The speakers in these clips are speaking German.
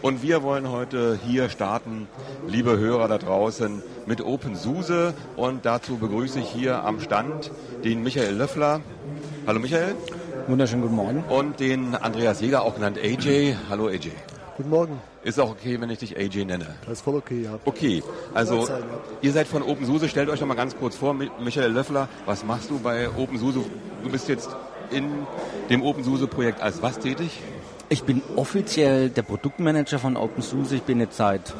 Und wir wollen heute hier starten, liebe Hörer da draußen, mit OpenSUSE. Und dazu begrüße ich hier am Stand den Michael Löffler. Hallo Michael. Wunderschönen guten Morgen. Und den Andreas Jäger, auch genannt AJ. Hallo AJ. Guten Morgen. Ist auch okay, wenn ich dich AJ nenne. Das ist voll okay, ja. Okay, also Sein, ja. ihr seid von OpenSUSE. Stellt euch doch mal ganz kurz vor, Mi- Michael Löffler, was machst du bei OpenSUSE? Du bist jetzt in dem OpenSUSE-Projekt als was tätig? Ich bin offiziell der Produktmanager von OpenSUSE. Ich bin jetzt seit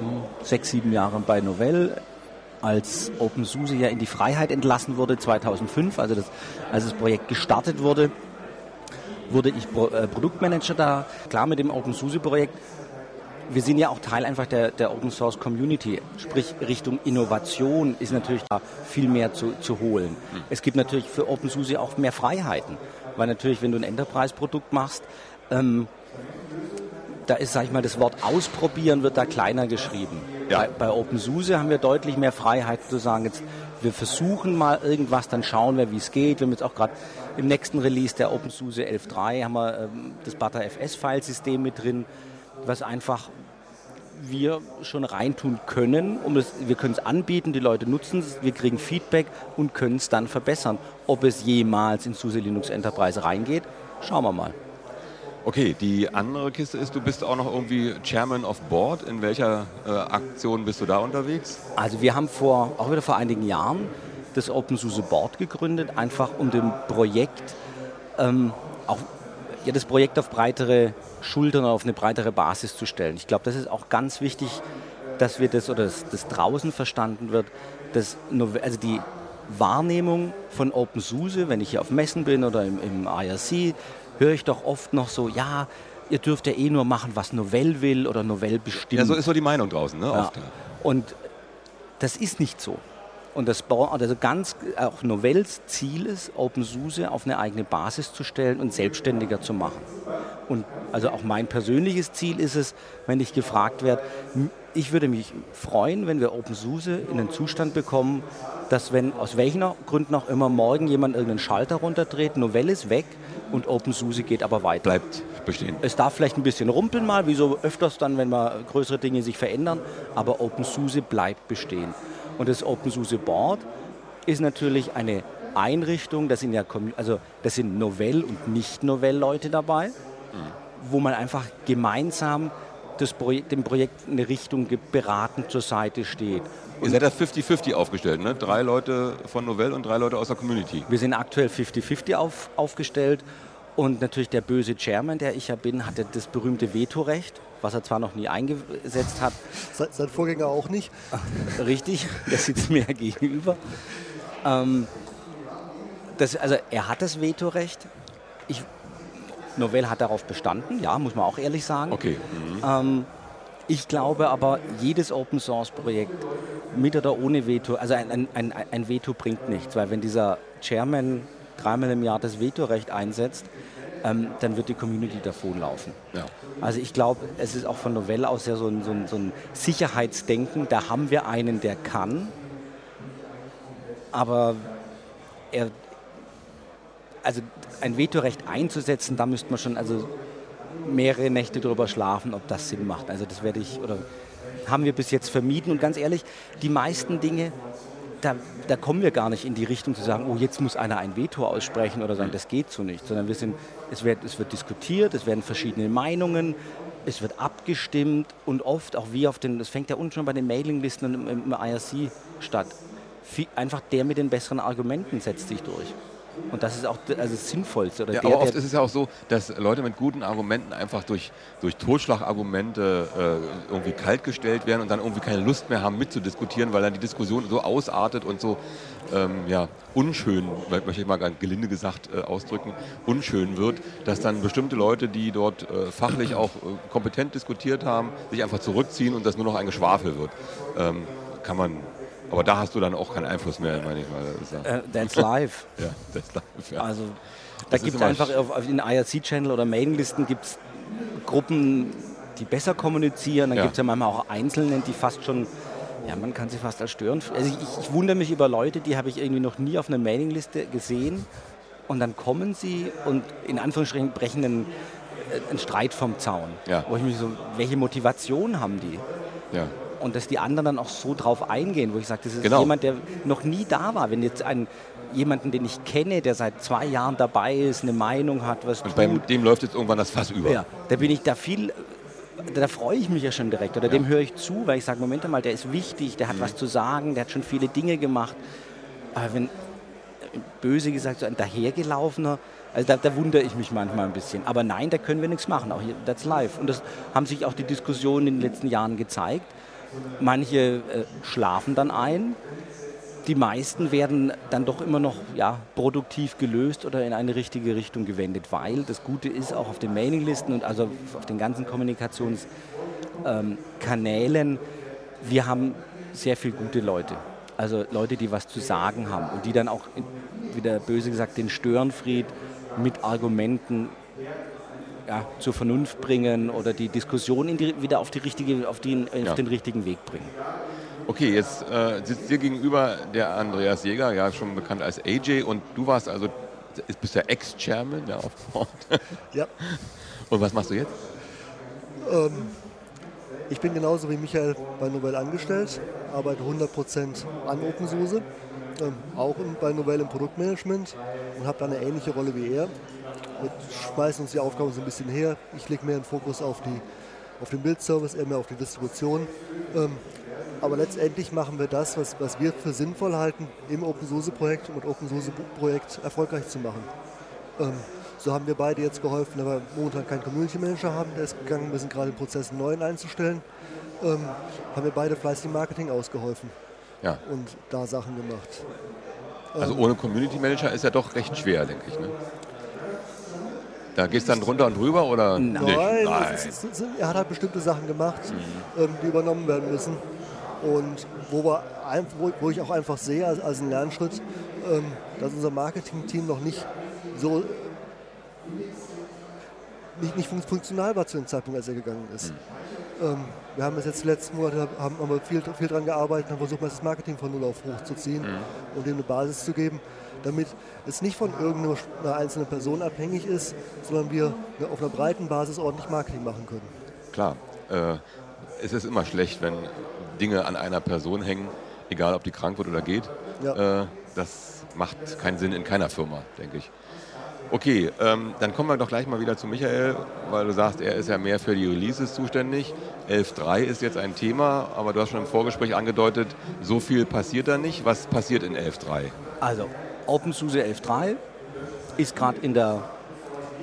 mhm, sechs, sieben Jahren bei Novell. Als OpenSUSE ja in die Freiheit entlassen wurde 2005, also das, als das Projekt gestartet wurde, wurde ich Pro, äh, Produktmanager da. Klar mit dem OpenSUSE-Projekt. Wir sind ja auch Teil einfach der, der Open Source Community. Sprich, Richtung Innovation ist natürlich da viel mehr zu, zu holen. Es gibt natürlich für OpenSUSE auch mehr Freiheiten. Weil natürlich, wenn du ein Enterprise-Produkt machst, ähm, da ist, sag ich mal, das Wort ausprobieren wird da kleiner geschrieben. Ja. Bei, bei OpenSUSE haben wir deutlich mehr Freiheit zu sagen, jetzt, wir versuchen mal irgendwas, dann schauen wir, wie es geht. Wir haben jetzt auch gerade im nächsten Release der OpenSUSE 11.3 haben wir ähm, das ButterFS-Filesystem mit drin, was einfach wir schon reintun können. Um das, wir können es anbieten, die Leute nutzen es, wir kriegen Feedback und können es dann verbessern. Ob es jemals in SUSE Linux Enterprise reingeht, schauen wir mal. Okay, die andere Kiste ist, du bist auch noch irgendwie Chairman of Board. In welcher äh, Aktion bist du da unterwegs? Also wir haben vor, auch wieder vor einigen Jahren das OpenSUSE Board gegründet, einfach um dem Projekt ähm, auch ja, das Projekt auf breitere Schultern, auf eine breitere Basis zu stellen. Ich glaube, das ist auch ganz wichtig, dass wir das oder das, das draußen verstanden wird, dass also die Wahrnehmung von OpenSUSE, wenn ich hier auf Messen bin oder im, im IRC, höre ich doch oft noch so, ja, ihr dürft ja eh nur machen, was Novell will oder Novell bestimmt. Ja, so ist so die Meinung draußen, ne? Ja. Oft. Und das ist nicht so. Und das also ganz auch Novels Ziel ist, OpenSUSE auf eine eigene Basis zu stellen und selbstständiger zu machen. Und also auch mein persönliches Ziel ist es, wenn ich gefragt werde, ich würde mich freuen, wenn wir OpenSUSE in den Zustand bekommen, dass wenn aus welchen Gründen auch immer morgen jemand irgendeinen Schalter runterdreht, Novell ist weg und OpenSUSE geht aber weiter. Bleibt bestehen. Es darf vielleicht ein bisschen rumpeln mal, wie so öfters dann, wenn mal größere Dinge sich verändern, aber OpenSUSE bleibt bestehen. Und das OpenSUSE Board ist natürlich eine Einrichtung, das sind ja also das sind Novell- und Nicht-Novell-Leute dabei, wo man einfach gemeinsam das Projekt, dem Projekt eine Richtung gibt, beratend zur Seite steht. Ihr seid da 50-50 aufgestellt, ne? Drei Leute von Novell und drei Leute aus der Community. Wir sind aktuell 50-50 auf, aufgestellt und natürlich der böse Chairman, der ich ja bin, hatte das berühmte Vetorecht, was er zwar noch nie eingesetzt hat, Se- Sein Vorgänger auch nicht. Richtig, der sitzt mir gegenüber. Ähm, das, also er hat das Vetorecht. Ich, Novell hat darauf bestanden, ja, muss man auch ehrlich sagen. Okay. Mhm. Ähm, ich glaube aber, jedes Open Source Projekt mit oder ohne Veto, also ein, ein, ein, Veto bringt nichts, weil wenn dieser Chairman dreimal im Jahr das Vetorecht einsetzt, ähm, dann wird die Community davonlaufen. Ja. Also ich glaube, es ist auch von Novell aus ja so ein, so, ein, so ein Sicherheitsdenken. Da haben wir einen, der kann, aber er, also ein Vetorecht einzusetzen, da müsste man schon also mehrere Nächte drüber schlafen, ob das Sinn macht. Also das werde ich oder haben wir bis jetzt vermieden und ganz ehrlich, die meisten Dinge, da, da kommen wir gar nicht in die Richtung zu sagen, oh jetzt muss einer ein Veto aussprechen oder sagen, das geht so nicht, sondern wir sind, es wird, es wird diskutiert, es werden verschiedene Meinungen, es wird abgestimmt und oft auch wie auf den, das fängt ja unten schon bei den Mailinglisten und im, im IRC statt. Einfach der mit den besseren Argumenten setzt sich durch. Und das ist auch also das Sinnvollste. Oder Ja, der, aber oft ist es ja auch so, dass Leute mit guten Argumenten einfach durch, durch Totschlagargumente äh, irgendwie kaltgestellt werden und dann irgendwie keine Lust mehr haben mitzudiskutieren, weil dann die Diskussion so ausartet und so ähm, ja, unschön, möchte ich mal ganz gelinde gesagt äh, ausdrücken, unschön wird, dass dann bestimmte Leute, die dort äh, fachlich auch äh, kompetent diskutiert haben, sich einfach zurückziehen und das nur noch ein Geschwafel wird. Ähm, kann man, aber da hast du dann auch keinen Einfluss mehr, meine ich mal. Das äh, that's live. ja, ist live, ja. Also da Das gibt es einfach auf, auf in IRC-Channel oder Mailinglisten gibt es Gruppen, die besser kommunizieren. Dann Ja. gibt es ja manchmal auch Einzelne, die fast schon, ja, man kann sie fast als stören. Also ich, ich wundere mich über Leute, die habe ich irgendwie noch nie auf einer Mailingliste gesehen. Und dann kommen sie und in Anführungsstrichen brechen einen äh, ein Streit vom Zaun. Ja. Wo ich mich so, welche Motivation haben die? Ja. Und dass die anderen dann auch so drauf eingehen, wo ich sage, das ist Genau. jemand, der noch nie da war. Wenn jetzt ein, jemanden, den ich kenne, der seit zwei Jahren dabei ist, eine Meinung hat, was Und tut, bei dem läuft jetzt irgendwann das Fass über. ja, da bin ich da viel, da freue ich mich ja schon direkt. Oder dem höre ich zu, weil ich sage, Moment mal, der ist wichtig, der hat Mhm. was zu sagen, der hat schon viele Dinge gemacht. Aber wenn, böse gesagt, so ein dahergelaufener, also da, da wundere ich mich manchmal ein bisschen. Aber nein, da können wir nichts machen, auch hier, that's live. Und das haben sich auch die Diskussionen in den letzten Jahren gezeigt. Manche äh, schlafen dann ein, die meisten werden dann doch immer noch ja, produktiv gelöst oder in eine richtige Richtung gewendet, weil das Gute ist auch auf den Mailinglisten und also auf den ganzen Kommunikationskanälen, wir haben sehr viele gute Leute. Also Leute, die was zu sagen haben und die dann auch, in- wieder böse gesagt, den Störenfried mit Argumenten ja, zur Vernunft bringen oder die Diskussion in die, wieder auf, die richtige, auf, den, Ja. auf den richtigen Weg bringen. Okay, jetzt äh, sitzt dir gegenüber der Andreas Jäger, ja schon bekannt als AJ, und du warst also, bist der Ex-Chairman ja, auf Board. Ja, Und was machst du jetzt? ich bin genauso wie Michael bei Novell angestellt, arbeite 100% an OpenSUSE, ähm, auch bei Novell im Produktmanagement und habe da eine ähnliche Rolle wie er. Wir schmeißen uns die Aufgaben so ein bisschen her. Ich lege mehr den Fokus auf, die, auf den Bildservice, er mehr auf die Distribution. Ähm, aber letztendlich machen wir das, was, was wir für sinnvoll halten, im OpenSUSE-Projekt und OpenSUSE-Projekt erfolgreich zu machen. Ähm, so haben wir beide jetzt geholfen, da wir momentan keinen Community Manager haben, der ist gegangen, wir sind gerade im Prozess, einen neuen einzustellen. Ähm, haben wir beide fleißig Marketing ausgeholfen Ja, und da Sachen gemacht. also ohne Community Manager ist ja doch recht schwer, denke ich. Ne? Da gehst du dann drunter und drüber oder Nein. nicht? Nein, ist, ist, er hat halt bestimmte Sachen gemacht, ähm, die übernommen werden müssen. Und wo, wir, wo, wo ich auch einfach sehe, als, als einen Lernschritt, ähm, dass unser Marketing-Team noch nicht so nicht, nicht fun- funktional war zu dem Zeitpunkt, als er gegangen ist. Ähm, wir haben es jetzt die letzten Monate haben, haben wir viel, viel daran gearbeitet, haben versucht, das Marketing von Null auf hochzuziehen und ihm eine Basis zu geben, damit es nicht von irgendeiner einer einzelnen Person abhängig ist, sondern wir auf einer breiten Basis ordentlich Marketing machen können. Klar, äh, es ist immer schlecht, wenn Dinge an einer Person hängen, egal ob die krank wird oder geht. Ja. Äh, das macht keinen Sinn in keiner Firma, denke ich. Okay, ähm, dann kommen wir doch gleich mal wieder zu Michael, weil du sagst, er ist ja mehr für die Releases zuständig. 11.3 ist jetzt ein Thema, aber du hast schon im Vorgespräch angedeutet, so viel passiert da nicht. Was passiert in 11.3? Also, OpenSUSE 11.3 ist gerade in der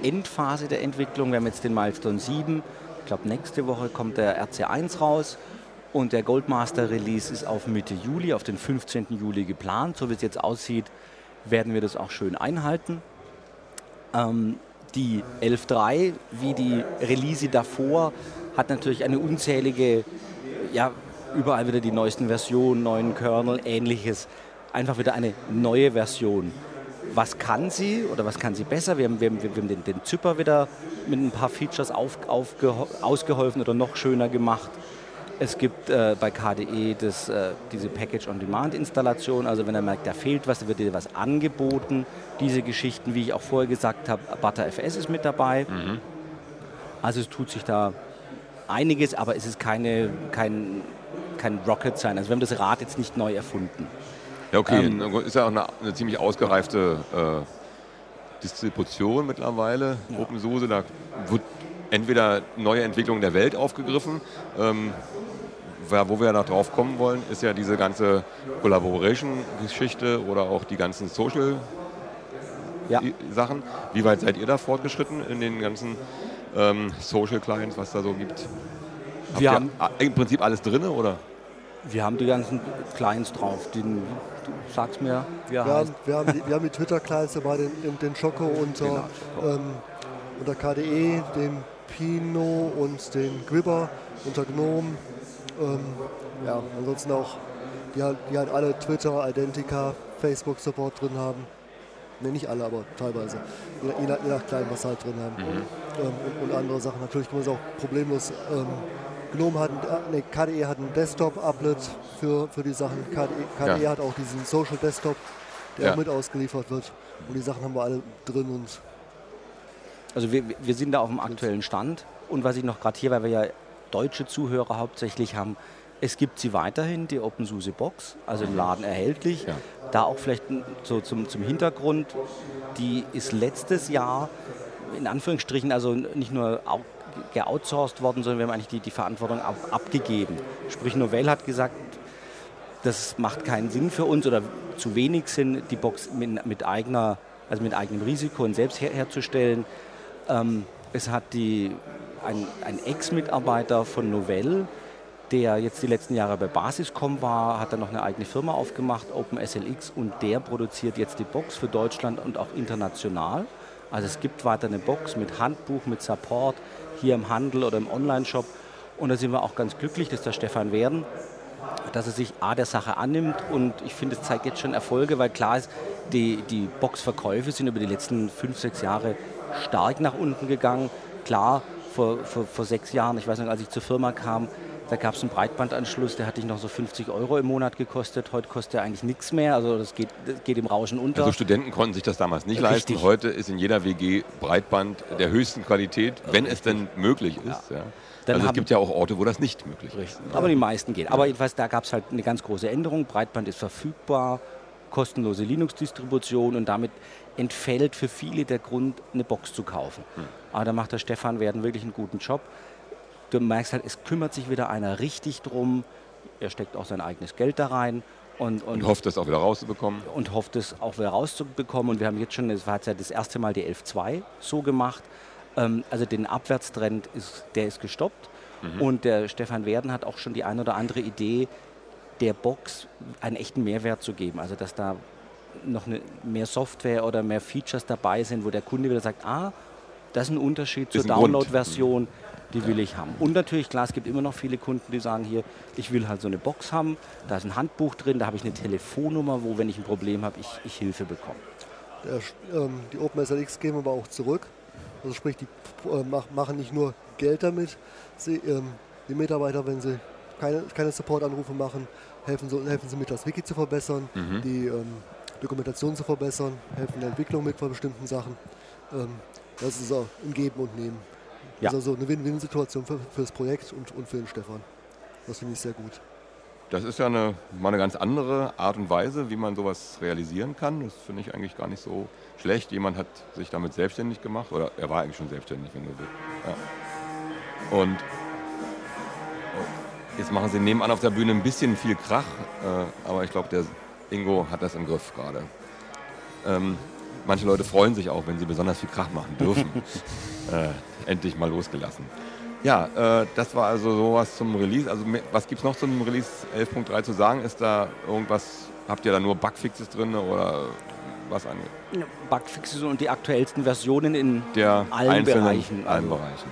Endphase der Entwicklung. Wir haben jetzt den Milestone 7. Ich glaube, nächste Woche kommt der RC1 raus. Und der Goldmaster Release ist auf Mitte Juli, auf den 15. Juli geplant. So wie es jetzt aussieht, werden wir das auch schön einhalten. Ähm, die 11.3, wie die Release davor, hat natürlich eine unzählige, ja, überall wieder die neuesten Versionen, neuen Kernel, ähnliches. Einfach wieder eine neue Version. Was kann sie oder was kann sie besser? Wir haben, wir haben, wir haben den, den Zypper wieder mit ein paar Features auf, aufgeho- ausgeholfen oder noch schöner gemacht. Es gibt äh, bei KDE das, äh, diese Package-on-Demand-Installation. Also wenn er merkt, da fehlt was, wird dir was angeboten. Diese Geschichten, wie ich auch vorher gesagt habe, ButterFS ist mit dabei. Also es tut sich da einiges, aber es ist keine, kein, kein Rocket Science. Also wir haben das Rad jetzt nicht neu erfunden. Ja, okay, Ähm, ist ja auch eine, eine ziemlich ausgereifte äh, Distribution mittlerweile, OpenSUSE. Da wird entweder neue Entwicklungen der Welt aufgegriffen. Ähm, wo wir noch drauf kommen wollen, ist ja diese ganze Collaboration-Geschichte oder auch die ganzen Social Ja. Wie weit seid ihr da fortgeschritten in den ganzen ähm, Social Clients, was da so gibt? Habt Wir ihr haben- im Prinzip alles drin oder? Wir haben die ganzen Clients drauf. Den, du sagst mir, wie Wir heißt. haben, wir haben die, wir haben die Twitter-Clients dabei, den, den, Choco unter, Genau, ähm, unter KDE, den Pino und den Gribber unter Gnome. Ähm, ja, ansonsten auch, die halt, die halt alle Twitter, Identica, Facebook-Support drin haben. Ne, nicht alle, aber teilweise. Je, je, nach, je nach Client, was halt drin haben. Mhm. Ähm, und, und andere Sachen. Natürlich kann man es auch problemlos. Gnome hat, äh, nee, KDE hat ein Desktop-Applet für, für die Sachen. KDE, KDE Ja. hat auch diesen Social Desktop, der Ja. auch mit ausgeliefert wird. Und die Sachen haben wir alle drin und Also wir, wir sind da auf dem aktuellen Stand. Und was ich noch gerade hier, weil wir ja deutsche Zuhörer hauptsächlich haben, es gibt sie weiterhin, die OpenSUSE Box, also im Laden erhältlich. Ja. Da auch vielleicht so zum, zum Hintergrund, die ist letztes Jahr in Anführungsstrichen also nicht nur geoutsourced worden, sondern wir haben eigentlich die, die Verantwortung ab, abgegeben. Sprich, Novell hat gesagt, das macht keinen Sinn für uns oder zu wenig Sinn, die Box mit, mit eigener, also mit eigenem Risiko und selbst her, herzustellen. Ähm, es hat die, ein, ein Ex-Mitarbeiter von Novell, der jetzt die letzten Jahre bei Basiscom war, hat dann noch eine eigene Firma aufgemacht, OpenSLX, und der produziert jetzt die Box für Deutschland und auch international. Also es gibt weiter eine Box mit Handbuch, mit Support hier im Handel oder im Online-Shop. Und da sind wir auch ganz glücklich, dass der Stefan Werden, dass er sich A der Sache annimmt und ich finde, es zeigt jetzt schon Erfolge, weil klar ist, die, die Boxverkäufe sind über die letzten fünf, sechs Jahre stark nach unten gegangen. Klar, vor, vor, vor sechs Jahren, ich weiß noch, als ich zur Firma kam, da gab es einen Breitbandanschluss, der hat dich noch so 50 Euro im Monat gekostet. Heute kostet er eigentlich nichts mehr. Also das geht, das geht im Rauschen unter. Also Studenten konnten sich das damals nicht Richtig. leisten. Heute ist in jeder WG Breitband der höchsten Qualität, wenn Richtig. es denn möglich ist. Ja. Ja. also es gibt ja auch Orte, wo das nicht möglich ist. Aber die meisten gehen. Aber jedenfalls, da gab es halt eine ganz große Änderung. Breitband ist verfügbar, kostenlose Linux-Distribution und damit entfällt für viele der Grund, eine Box zu kaufen. Hm. Aber da macht der Stefan Werden wirklich einen guten Job du merkst halt, es kümmert sich wieder einer richtig drum. Er steckt auch sein eigenes Geld da rein. Und, und, und hofft es auch wieder rauszubekommen. Und hofft es auch wieder rauszubekommen. Und wir haben jetzt schon, das war jetzt ja das erste Mal die 11.2 so gemacht. Ähm, also den Abwärtstrend, ist, der ist gestoppt. Mhm. Und der Stefan Werden hat auch schon die ein oder andere Idee, der Box einen echten Mehrwert zu geben. Also dass da noch eine, mehr Software oder mehr Features dabei sind, wo der Kunde wieder sagt, ah, das ist ein Unterschied zur Download-Version. Mhm die will ich haben. Und natürlich, klar, es gibt immer noch viele Kunden, die sagen hier, ich will halt so eine Box haben, da ist ein Handbuch drin, da habe ich eine Telefonnummer, wo, wenn ich ein Problem habe, ich, ich Hilfe bekomme. Der, ähm, die OpenSLX geben aber auch zurück. Also sprich, die äh, mach, machen nicht nur Geld damit, sie, ähm, die Mitarbeiter, wenn sie keine, keine Support-Anrufe machen, helfen, so, helfen sie mit, das Wiki zu verbessern, mhm. die ähm, Dokumentation zu verbessern, helfen der Entwicklung mit bei bestimmten Sachen. Ähm, das ist auch ein Geben und Nehmen. Ja. Das ist also eine Win-Win-Situation für, für, das Projekt und, und für den Stefan. Das finde ich sehr gut. Das ist ja eine, mal eine ganz andere Art und Weise, wie man sowas realisieren kann. Das finde ich eigentlich gar nicht so schlecht. Jemand hat sich damit selbstständig gemacht oder er war eigentlich schon selbstständig, wenn du willst. Ja. Und oh, jetzt machen sie nebenan auf der Bühne ein bisschen viel Krach, äh, aber ich glaube, der Ingo hat das im Griff gerade. Ähm, manche Leute freuen sich auch, wenn sie besonders viel Krach machen dürfen. äh, endlich mal losgelassen. Ja, äh, das war also sowas zum Release. Also was gibt es noch zum Release 11.3 zu sagen? Ist da irgendwas, habt ihr da nur Bugfixes drin oder was angeht? Bugfixes und die aktuellsten Versionen in Der allen Bereichen. Allen also. Bereichen.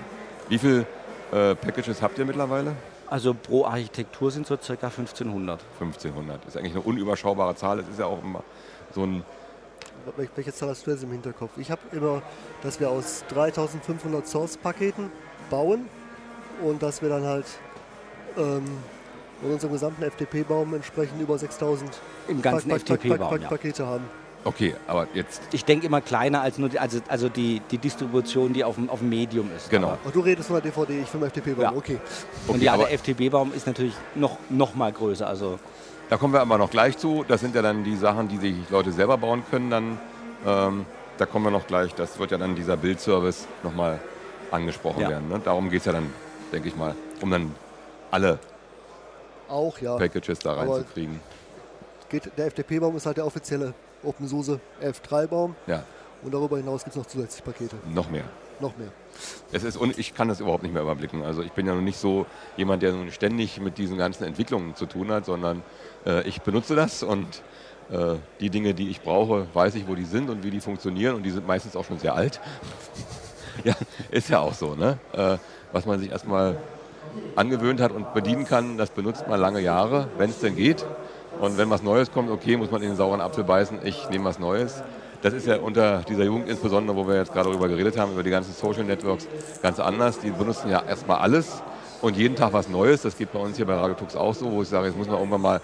Wie viele äh, Packages habt ihr mittlerweile? Also pro Architektur sind so ca. 1500. 1500. Das ist eigentlich eine unüberschaubare Zahl. Das ist ja auch immer so ein welche Zahl hast du jetzt im Hinterkopf? Ich habe immer, dass wir aus 3500 Source-Paketen bauen und dass wir dann halt ähm, in unserem gesamten FTP-Baum entsprechend über 6000 Im ganzen pa FTP-Baum, ja. Pakete haben. Okay, aber jetzt. Ich denke immer kleiner als nur die, also, also die, die Distribution, die auf dem, auf dem Medium ist. Genau. Aber du redest von der DVD, ich vom FTP-Baum, ja. okay. Und okay, ja, der FTP-Baum ist natürlich noch, noch mal größer. Also da kommen wir aber noch gleich zu. Das sind ja dann die Sachen, die sich Leute selber bauen können. Dann, ähm, da kommen wir noch gleich. Das wird ja dann dieser Bildservice nochmal angesprochen ja. werden. Ne? Darum geht es ja dann, denke ich mal, um dann alle Auch, ja. Packages da reinzukriegen. der FTP-Baum ist halt der offizielle OpenSUSE 11.3-Baum. Ja. Und darüber hinaus gibt es noch zusätzliche Pakete. Noch mehr. Noch mehr. Es ist, und ich kann das überhaupt nicht mehr überblicken. Also ich bin ja noch nicht so jemand, der nun ständig mit diesen ganzen Entwicklungen zu tun hat, sondern äh, ich benutze das und äh, die Dinge, die ich brauche, weiß ich, wo die sind und wie die funktionieren und die sind meistens auch schon sehr alt. ja, ist ja auch so, ne? Äh, was man sich erstmal angewöhnt hat und bedienen kann, das benutzt man lange Jahre, wenn es denn geht. Und wenn was Neues kommt, okay, muss man in den sauren Apfel beißen, ich nehme was Neues. Das ist ja unter dieser Jugend insbesondere, wo wir jetzt gerade darüber geredet haben, über die ganzen Social Networks, ganz anders. Die benutzen ja erstmal alles und jeden Tag was Neues. Das geht bei uns hier bei Radio Tux auch so, wo ich sage, jetzt muss man irgendwann mal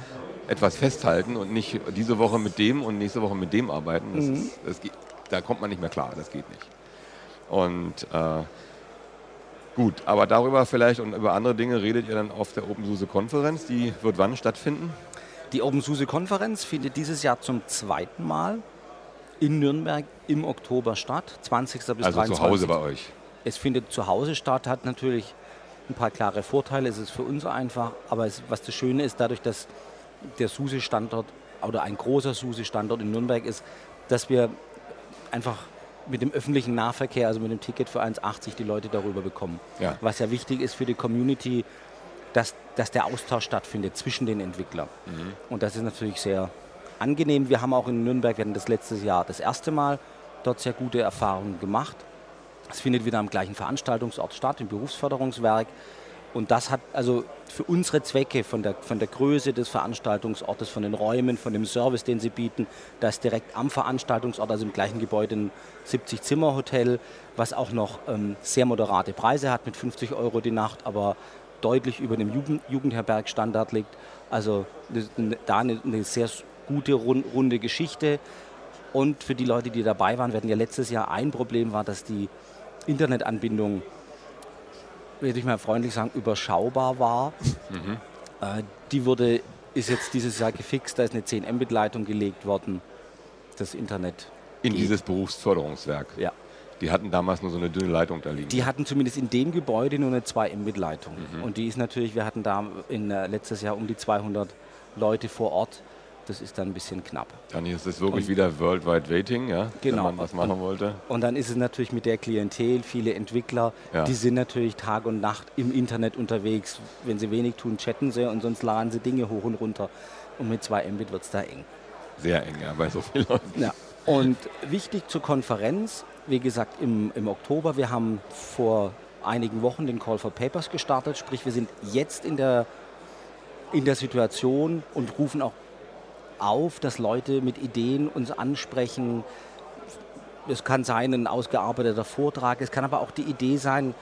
etwas festhalten und nicht diese Woche mit dem und nächste Woche mit dem arbeiten. Das mhm. ist, das geht, da kommt man nicht mehr klar, das geht nicht. Und äh, gut, aber darüber vielleicht und über andere Dinge redet ihr dann auf der OpenSUSE-Konferenz. Die wird wann stattfinden? Die OpenSUSE-Konferenz findet dieses Jahr zum zweiten Mal in Nürnberg im Oktober statt, 20. bis also 23. zu Hause bei euch? Es findet zu Hause statt, hat natürlich ein paar klare Vorteile. Es ist für uns einfach, aber es, was das Schöne ist, dadurch, dass der SUSE-Standort oder ein großer SUSE-Standort in Nürnberg ist, dass wir einfach mit dem öffentlichen Nahverkehr, also mit dem Ticket für 1,80 die Leute darüber bekommen. Ja. Was ja wichtig ist für die Community, dass, dass der Austausch stattfindet zwischen den Entwicklern. Mhm. Und das ist natürlich sehr angenehm. Wir haben auch in Nürnberg, wir das letztes Jahr das erste Mal dort sehr gute Erfahrungen gemacht. Es findet wieder am gleichen Veranstaltungsort statt, im Berufsförderungswerk. Und das hat also für unsere Zwecke, von der, von der Größe des Veranstaltungsortes, von den Räumen, von dem Service, den sie bieten, das direkt am Veranstaltungsort, also im gleichen Gebäude, ein 70-Zimmer-Hotel, was auch noch ähm, sehr moderate Preise hat mit 50 Euro die Nacht, aber deutlich über dem Jugend Jugendherbergstandard liegt. Also da eine, eine sehr gute, runde Geschichte. Und für die Leute, die dabei waren, wir hatten ja letztes Jahr ein Problem war, dass die Internetanbindung würde ich mal freundlich sagen, überschaubar war. Mhm. Äh, die wurde, ist jetzt dieses Jahr gefixt, da ist eine 10 Mbit-Leitung gelegt worden. Das Internet. In geht. dieses Berufsförderungswerk? Ja. Die hatten damals nur so eine dünne Leitung da liegen. Die hatten zumindest in dem Gebäude nur eine 2 Mbit-Leitung. Mhm. Und die ist natürlich, wir hatten da in, äh, letztes Jahr um die 200 Leute vor Ort das ist dann ein bisschen knapp. Dann ist es wirklich und wieder Worldwide Waiting, ja, genau. wenn man was machen und, wollte. Und dann ist es natürlich mit der Klientel, viele Entwickler, ja. die sind natürlich Tag und Nacht im Internet unterwegs. Wenn sie wenig tun, chatten sie und sonst laden sie Dinge hoch und runter. Und mit 2 Mbit wird es da eng. Sehr eng, ja, bei so vielen Leuten. Ja. Und wichtig zur Konferenz, wie gesagt, im, im Oktober, wir haben vor einigen Wochen den Call for Papers gestartet, sprich wir sind jetzt in der, in der Situation und rufen auch auf, dass Leute mit Ideen uns ansprechen. Es kann sein ein ausgearbeiteter Vortrag, es kann aber auch die Idee sein,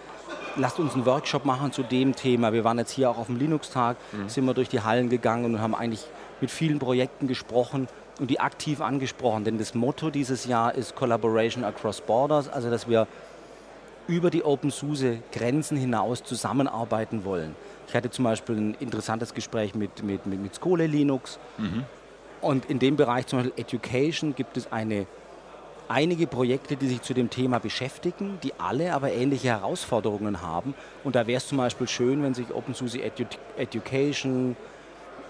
lasst uns einen Workshop machen zu dem Thema. Wir waren jetzt hier auch auf dem Linux-Tag, mhm. sind wir durch die Hallen gegangen und haben eigentlich mit vielen Projekten gesprochen und die aktiv angesprochen. Denn das Motto dieses Jahr ist Collaboration Across Borders, also dass wir über die OpenSUSE Grenzen hinaus zusammenarbeiten wollen. Ich hatte zum Beispiel ein interessantes Gespräch mit, mit, mit, mit Skole Linux. Mhm. Und in dem Bereich zum Beispiel Education gibt es eine, einige Projekte, die sich zu dem Thema beschäftigen, die alle aber ähnliche Herausforderungen haben. Und da wäre es zum Beispiel schön, wenn sich OpenSUSE Edu Education,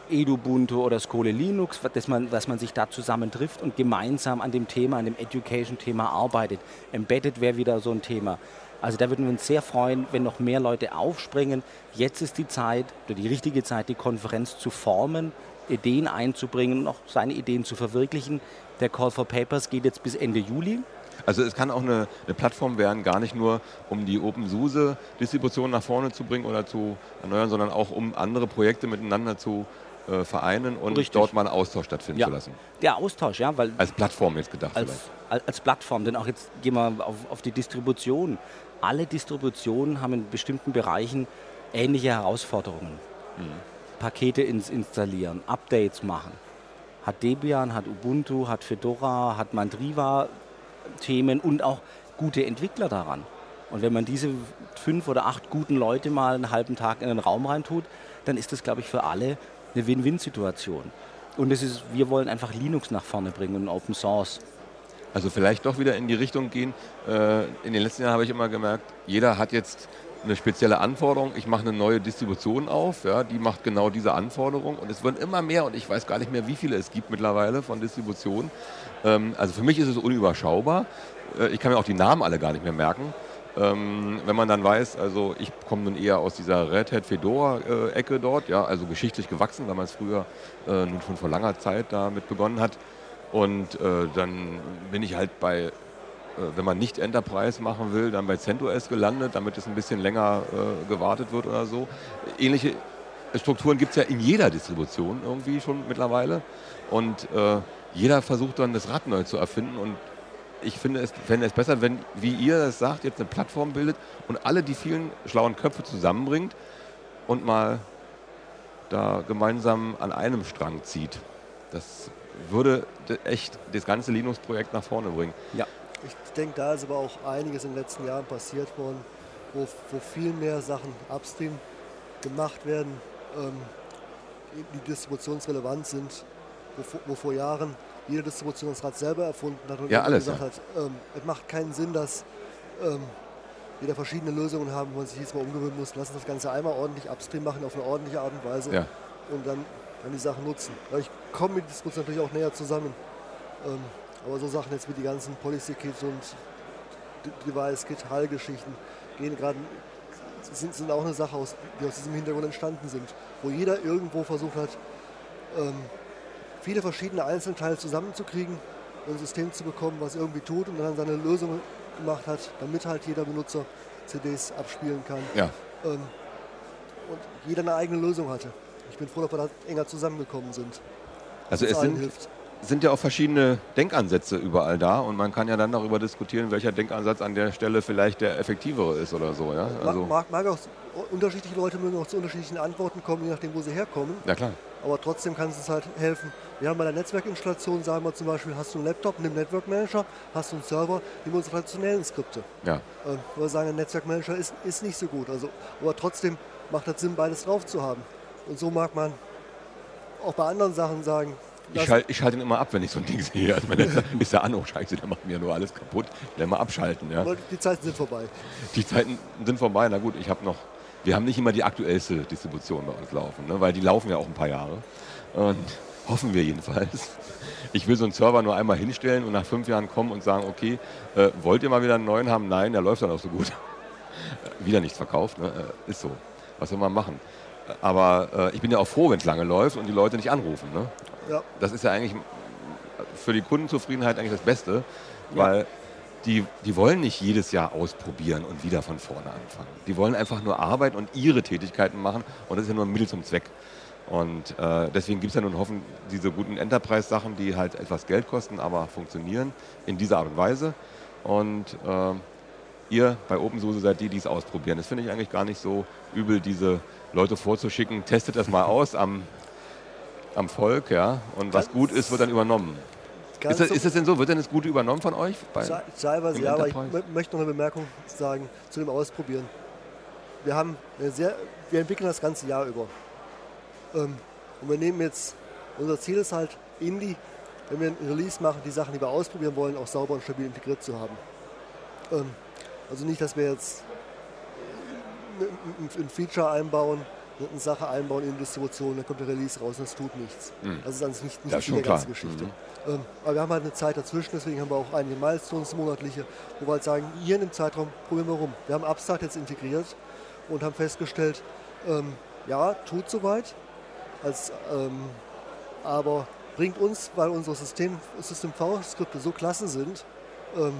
Edubuntu oder Skole Linux, dass man, dass man sich da zusammen trifft und gemeinsam an dem Thema, an dem Education-Thema arbeitet. Embedded wäre wieder so ein Thema. Also da würden wir uns sehr freuen, wenn noch mehr Leute aufspringen. Jetzt ist die Zeit, oder die richtige Zeit, die Konferenz zu formen, Ideen einzubringen, noch seine Ideen zu verwirklichen. Der Call for Papers geht jetzt bis Ende Juli. Also es kann auch eine, eine Plattform werden, gar nicht nur um die OpenSUSE-Distribution nach vorne zu bringen oder zu erneuern, sondern auch um andere Projekte miteinander zu äh, vereinen und Richtig. dort mal einen Austausch stattfinden ja. zu lassen. Der Austausch, ja, weil als Plattform jetzt gedacht. Als, als Plattform, denn auch jetzt gehen wir auf, auf die Distribution. Alle Distributionen haben in bestimmten Bereichen ähnliche Herausforderungen. Mhm. Pakete ins installieren, Updates machen. Hat Debian, hat Ubuntu, hat Fedora, hat Mandriva Themen und auch gute Entwickler daran. Und wenn man diese fünf oder acht guten Leute mal einen halben Tag in den Raum reintut, dann ist das, glaube ich, für alle eine Win-Win-Situation. Und es ist, wir wollen einfach Linux nach vorne bringen und Open Source. Also vielleicht doch wieder in die Richtung gehen. Äh, in den letzten Jahren habe ich immer gemerkt, jeder hat jetzt eine spezielle Anforderung. Ich mache eine neue Distribution auf, ja, die macht genau diese Anforderung. Und es werden immer mehr und ich weiß gar nicht mehr, wie viele es gibt mittlerweile von Distributionen. Ähm, also für mich ist es unüberschaubar. Äh, ich kann mir auch die Namen alle gar nicht mehr merken. Ähm, wenn man dann weiß, also ich komme nun eher aus dieser Red Hat Fedora-Ecke äh, dort, ja, also geschichtlich gewachsen, weil man es früher äh, nun schon vor langer Zeit damit begonnen hat. Und äh, dann bin ich halt bei wenn man nicht Enterprise machen will, dann bei CentOS gelandet, damit es ein bisschen länger äh, gewartet wird oder so. Ähnliche Strukturen gibt es ja in jeder Distribution irgendwie schon mittlerweile. Und äh, jeder versucht dann das Rad neu zu erfinden. Und ich finde es, fände es besser, wenn, wie ihr das sagt, jetzt eine Plattform bildet und alle die vielen schlauen Köpfe zusammenbringt und mal da gemeinsam an einem Strang zieht. Das würde echt das ganze Linux-Projekt nach vorne bringen. Ja. Ich denke, da ist aber auch einiges in den letzten Jahren passiert worden, wo, wo viel mehr Sachen upstream gemacht werden, ähm, die distributionsrelevant sind, wo, wo, vor Jahren jeder Distributionsrat selber erfunden hat und ja, alles, gesagt ja. hat, ähm, es macht keinen Sinn, dass ähm, wir da verschiedene Lösungen haben, wo man sich jetzt mal umgewöhnen muss. Lass uns das Ganze einmal ordentlich upstream machen, auf eine ordentliche Art und Weise Ja. und dann, dann die Sachen nutzen. Ja, ich komme mit Distribution natürlich auch näher zusammen. Ähm, aber so Sachen jetzt wie die ganzen Policy-Kit und D- Device-Kit, HAL-Geschichten gehen gerade sind, sind auch eine Sache, aus, die aus diesem Hintergrund entstanden sind, wo jeder irgendwo versucht hat, ähm, viele verschiedene Einzelteile zusammenzukriegen und ein System zu bekommen, was irgendwie tut und dann seine Lösung gemacht hat, damit halt jeder Benutzer CDs abspielen kann Ja. ähm, und jeder eine eigene Lösung hatte. Ich bin froh, dass wir da enger zusammengekommen sind. Also es sind, hilft. Sind ja auch verschiedene Denkansätze überall da und man kann ja dann darüber diskutieren, welcher Denkansatz an der Stelle vielleicht der effektivere ist oder so. Ja, also, mag, mag auch unterschiedliche Leute mögen auch zu unterschiedlichen Antworten kommen, je nachdem, wo sie herkommen. ja klar. Aber trotzdem kann es uns halt helfen. Wir haben bei der Netzwerkinstallation, sagen wir zum Beispiel, hast du einen Laptop, nimm Network Manager, hast du einen Server, nimm unsere traditionellen Skripte. Ja. Ähm, wir sagen, ein Netzwerk Manager ist, ist nicht so gut. Also, aber trotzdem macht es Sinn, beides drauf zu haben. Und so mag man auch bei anderen Sachen sagen, Ich schalte ich schalte ihn immer ab, wenn ich so ein Ding sehe. Also mein ist ja an, oh scheiße, der macht mir nur alles kaputt. Der mal abschalten. Ja. aber die Zeiten sind vorbei. Die Zeiten sind vorbei. Na gut, ich habe noch. Wir haben nicht immer die aktuellste Distribution bei uns laufen, ne? weil die laufen ja auch ein paar Jahre. Und hoffen wir jedenfalls. Ich will so einen Server nur einmal hinstellen und nach fünf Jahren kommen und sagen, okay, äh, wollt ihr mal wieder einen neuen haben? Nein, der läuft dann auch so gut. wieder nichts verkauft, ne? äh, ist so. Was soll man machen? Aber äh, ich bin ja auch froh, wenn es lange läuft und die Leute nicht anrufen. Ne? Ja, das ist ja eigentlich für die Kundenzufriedenheit eigentlich das Beste, weil die, die wollen nicht jedes Jahr ausprobieren und wieder von vorne anfangen. Die wollen einfach nur arbeiten und ihre Tätigkeiten machen und das ist ja nur ein Mittel zum Zweck. Und äh, deswegen gibt es ja nun hoffen diese guten Enterprise-Sachen, die halt etwas Geld kosten, aber funktionieren in dieser Art und Weise. Und äh, ihr bei OpenSUSE seid die, die es ausprobieren. Das finde ich eigentlich gar nicht so übel, diese Leute vorzuschicken. Testet das mal aus am, am Volk, ja. Und was gut ist, wird dann übernommen. Ist das, ist das denn so? Wird denn das Gute übernommen von euch? Bei, Teilweise ja, aber ich möchte noch eine Bemerkung sagen zu dem Ausprobieren. Wir haben eine sehr, wir entwickeln das ganze Jahr über. Ähm, und wir nehmen jetzt, unser Ziel ist halt, Indie, wenn wir ein Release machen, die Sachen, die wir ausprobieren wollen, auch sauber und stabil integriert zu haben. Ähm, also nicht, dass wir jetzt ein Feature einbauen, eine Sache einbauen in die Distribution, dann kommt der Release raus und das tut nichts. Mhm. Das ist an sich nicht, nicht Ja, die ganzen Geschichte. Mhm. Ähm, aber wir haben halt eine Zeit dazwischen, deswegen haben wir auch einige Milestones monatliche, wo wir halt sagen, hier in dem Zeitraum probieren wir rum. Wir haben Upstart jetzt integriert und haben festgestellt, ähm, ja, tut soweit, als, ähm, aber bringt uns, weil unsere System, System V-Skripte so klasse sind, ähm,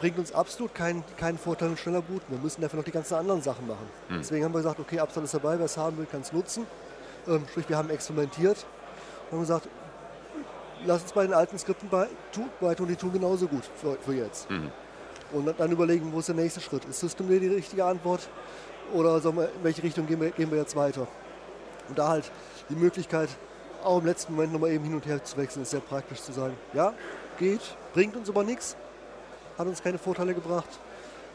bringt uns absolut keinen, keinen Vorteil und schneller booten. Wir müssen dafür noch die ganzen anderen Sachen machen. Deswegen haben wir gesagt, okay, Upstart ist dabei, wer es haben will, kann es nutzen. Ähm, sprich, wir haben experimentiert und haben gesagt, lass uns bei den alten Skripten bei, tu, beitun, die tun genauso gut für, für jetzt. Und dann- überlegen, wo ist der nächste Schritt? Ist System die richtige Antwort oder wir, in welche Richtung gehen wir, gehen wir jetzt weiter? Und da halt die Möglichkeit, auch im letzten Moment nochmal eben hin und her zu wechseln, ist sehr praktisch zu sagen, ja, geht, bringt uns aber nichts, hat uns keine Vorteile gebracht,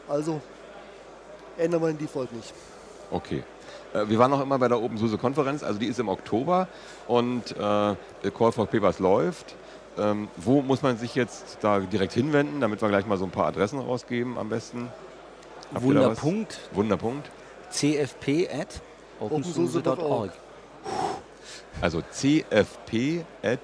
also ändern wir den Default nicht. Okay. Äh, Wir waren noch immer bei der OpenSUSE-Konferenz, also die ist im Oktober und äh, Call for Papers läuft. Ähm, wo muss man sich jetzt da direkt hinwenden, damit wir gleich mal so ein paar Adressen rausgeben am besten? Habt? Wunderpunkt Wunderpunkt. cfp at opensuse.org. Also cfp at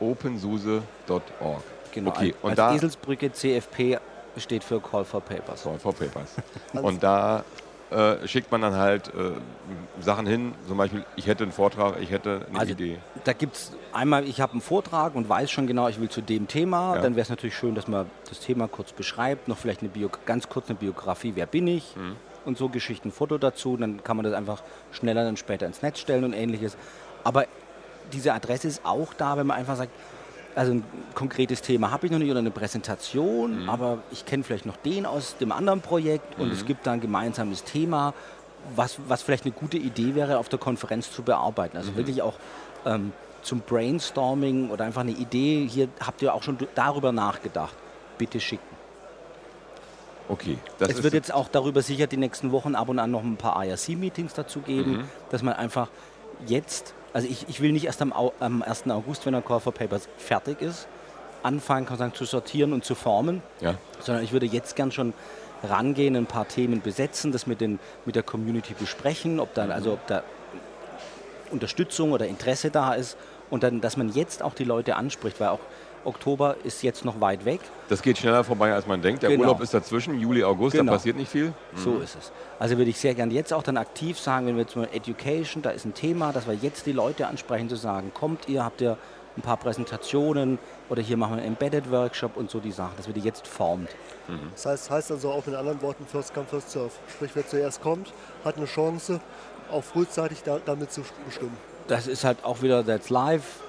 opensuse.org. Genau, Okay, und als da Eselsbrücke CFP steht für Call for Papers. Call for Papers. Und da äh, schickt man dann halt äh, Sachen hin, zum Beispiel, ich hätte einen Vortrag, ich hätte eine Also Idee. da gibt es einmal, ich habe einen Vortrag und weiß schon genau, ich will zu dem Thema. Ja. Dann wäre es natürlich schön, dass man das Thema kurz beschreibt, noch vielleicht eine Bio, ganz kurz eine Biografie, wer bin ich Mhm. und so Geschichten, Foto dazu. Dann kann man das einfach schneller dann später ins Netz stellen und ähnliches. Aber diese Adresse ist auch da, wenn man einfach sagt, also ein konkretes Thema habe ich noch nicht oder eine Präsentation, Mhm. aber ich kenne vielleicht noch den aus dem anderen Projekt und es gibt da ein gemeinsames Thema, was, was vielleicht eine gute Idee wäre, auf der Konferenz zu bearbeiten. Mhm. Also wirklich auch ähm, zum Brainstorming oder einfach eine Idee, hier habt ihr auch schon darüber nachgedacht. bitte schicken. Okay. es wird jetzt auch darüber sicher die nächsten Wochen ab und an noch ein paar IRC-Meetings dazu geben, mhm. dass man einfach jetzt, also ich, ich will nicht erst am, am 1. August, wenn der Call for Papers fertig ist, anfangen kann sagen, zu sortieren und zu formen, ja. sondern ich würde jetzt gern schon rangehen, ein paar Themen besetzen, das mit, den, mit der Community besprechen, ob da, also ob da Unterstützung oder Interesse da ist und dann, dass man jetzt auch die Leute anspricht, weil auch Oktober ist jetzt noch weit weg. Das geht schneller vorbei, als man denkt. Der genau. Urlaub ist dazwischen, Juli, August, genau. da passiert nicht viel. Mhm. So ist es. Also würde ich sehr gerne jetzt auch dann aktiv sagen, wenn wir zum Beispiel Education, da ist ein Thema, dass wir jetzt die Leute ansprechen, zu sagen, kommt ihr, habt ihr ein paar Präsentationen oder hier machen wir einen Embedded Workshop und so die Sachen, dass wir die jetzt formt. Mhm. Das heißt, heißt also auch mit anderen Worten First Come, First Serve. Sprich, wer zuerst kommt, hat eine Chance, auch frühzeitig da, damit zu bestimmen. Das ist halt auch wieder That's Live.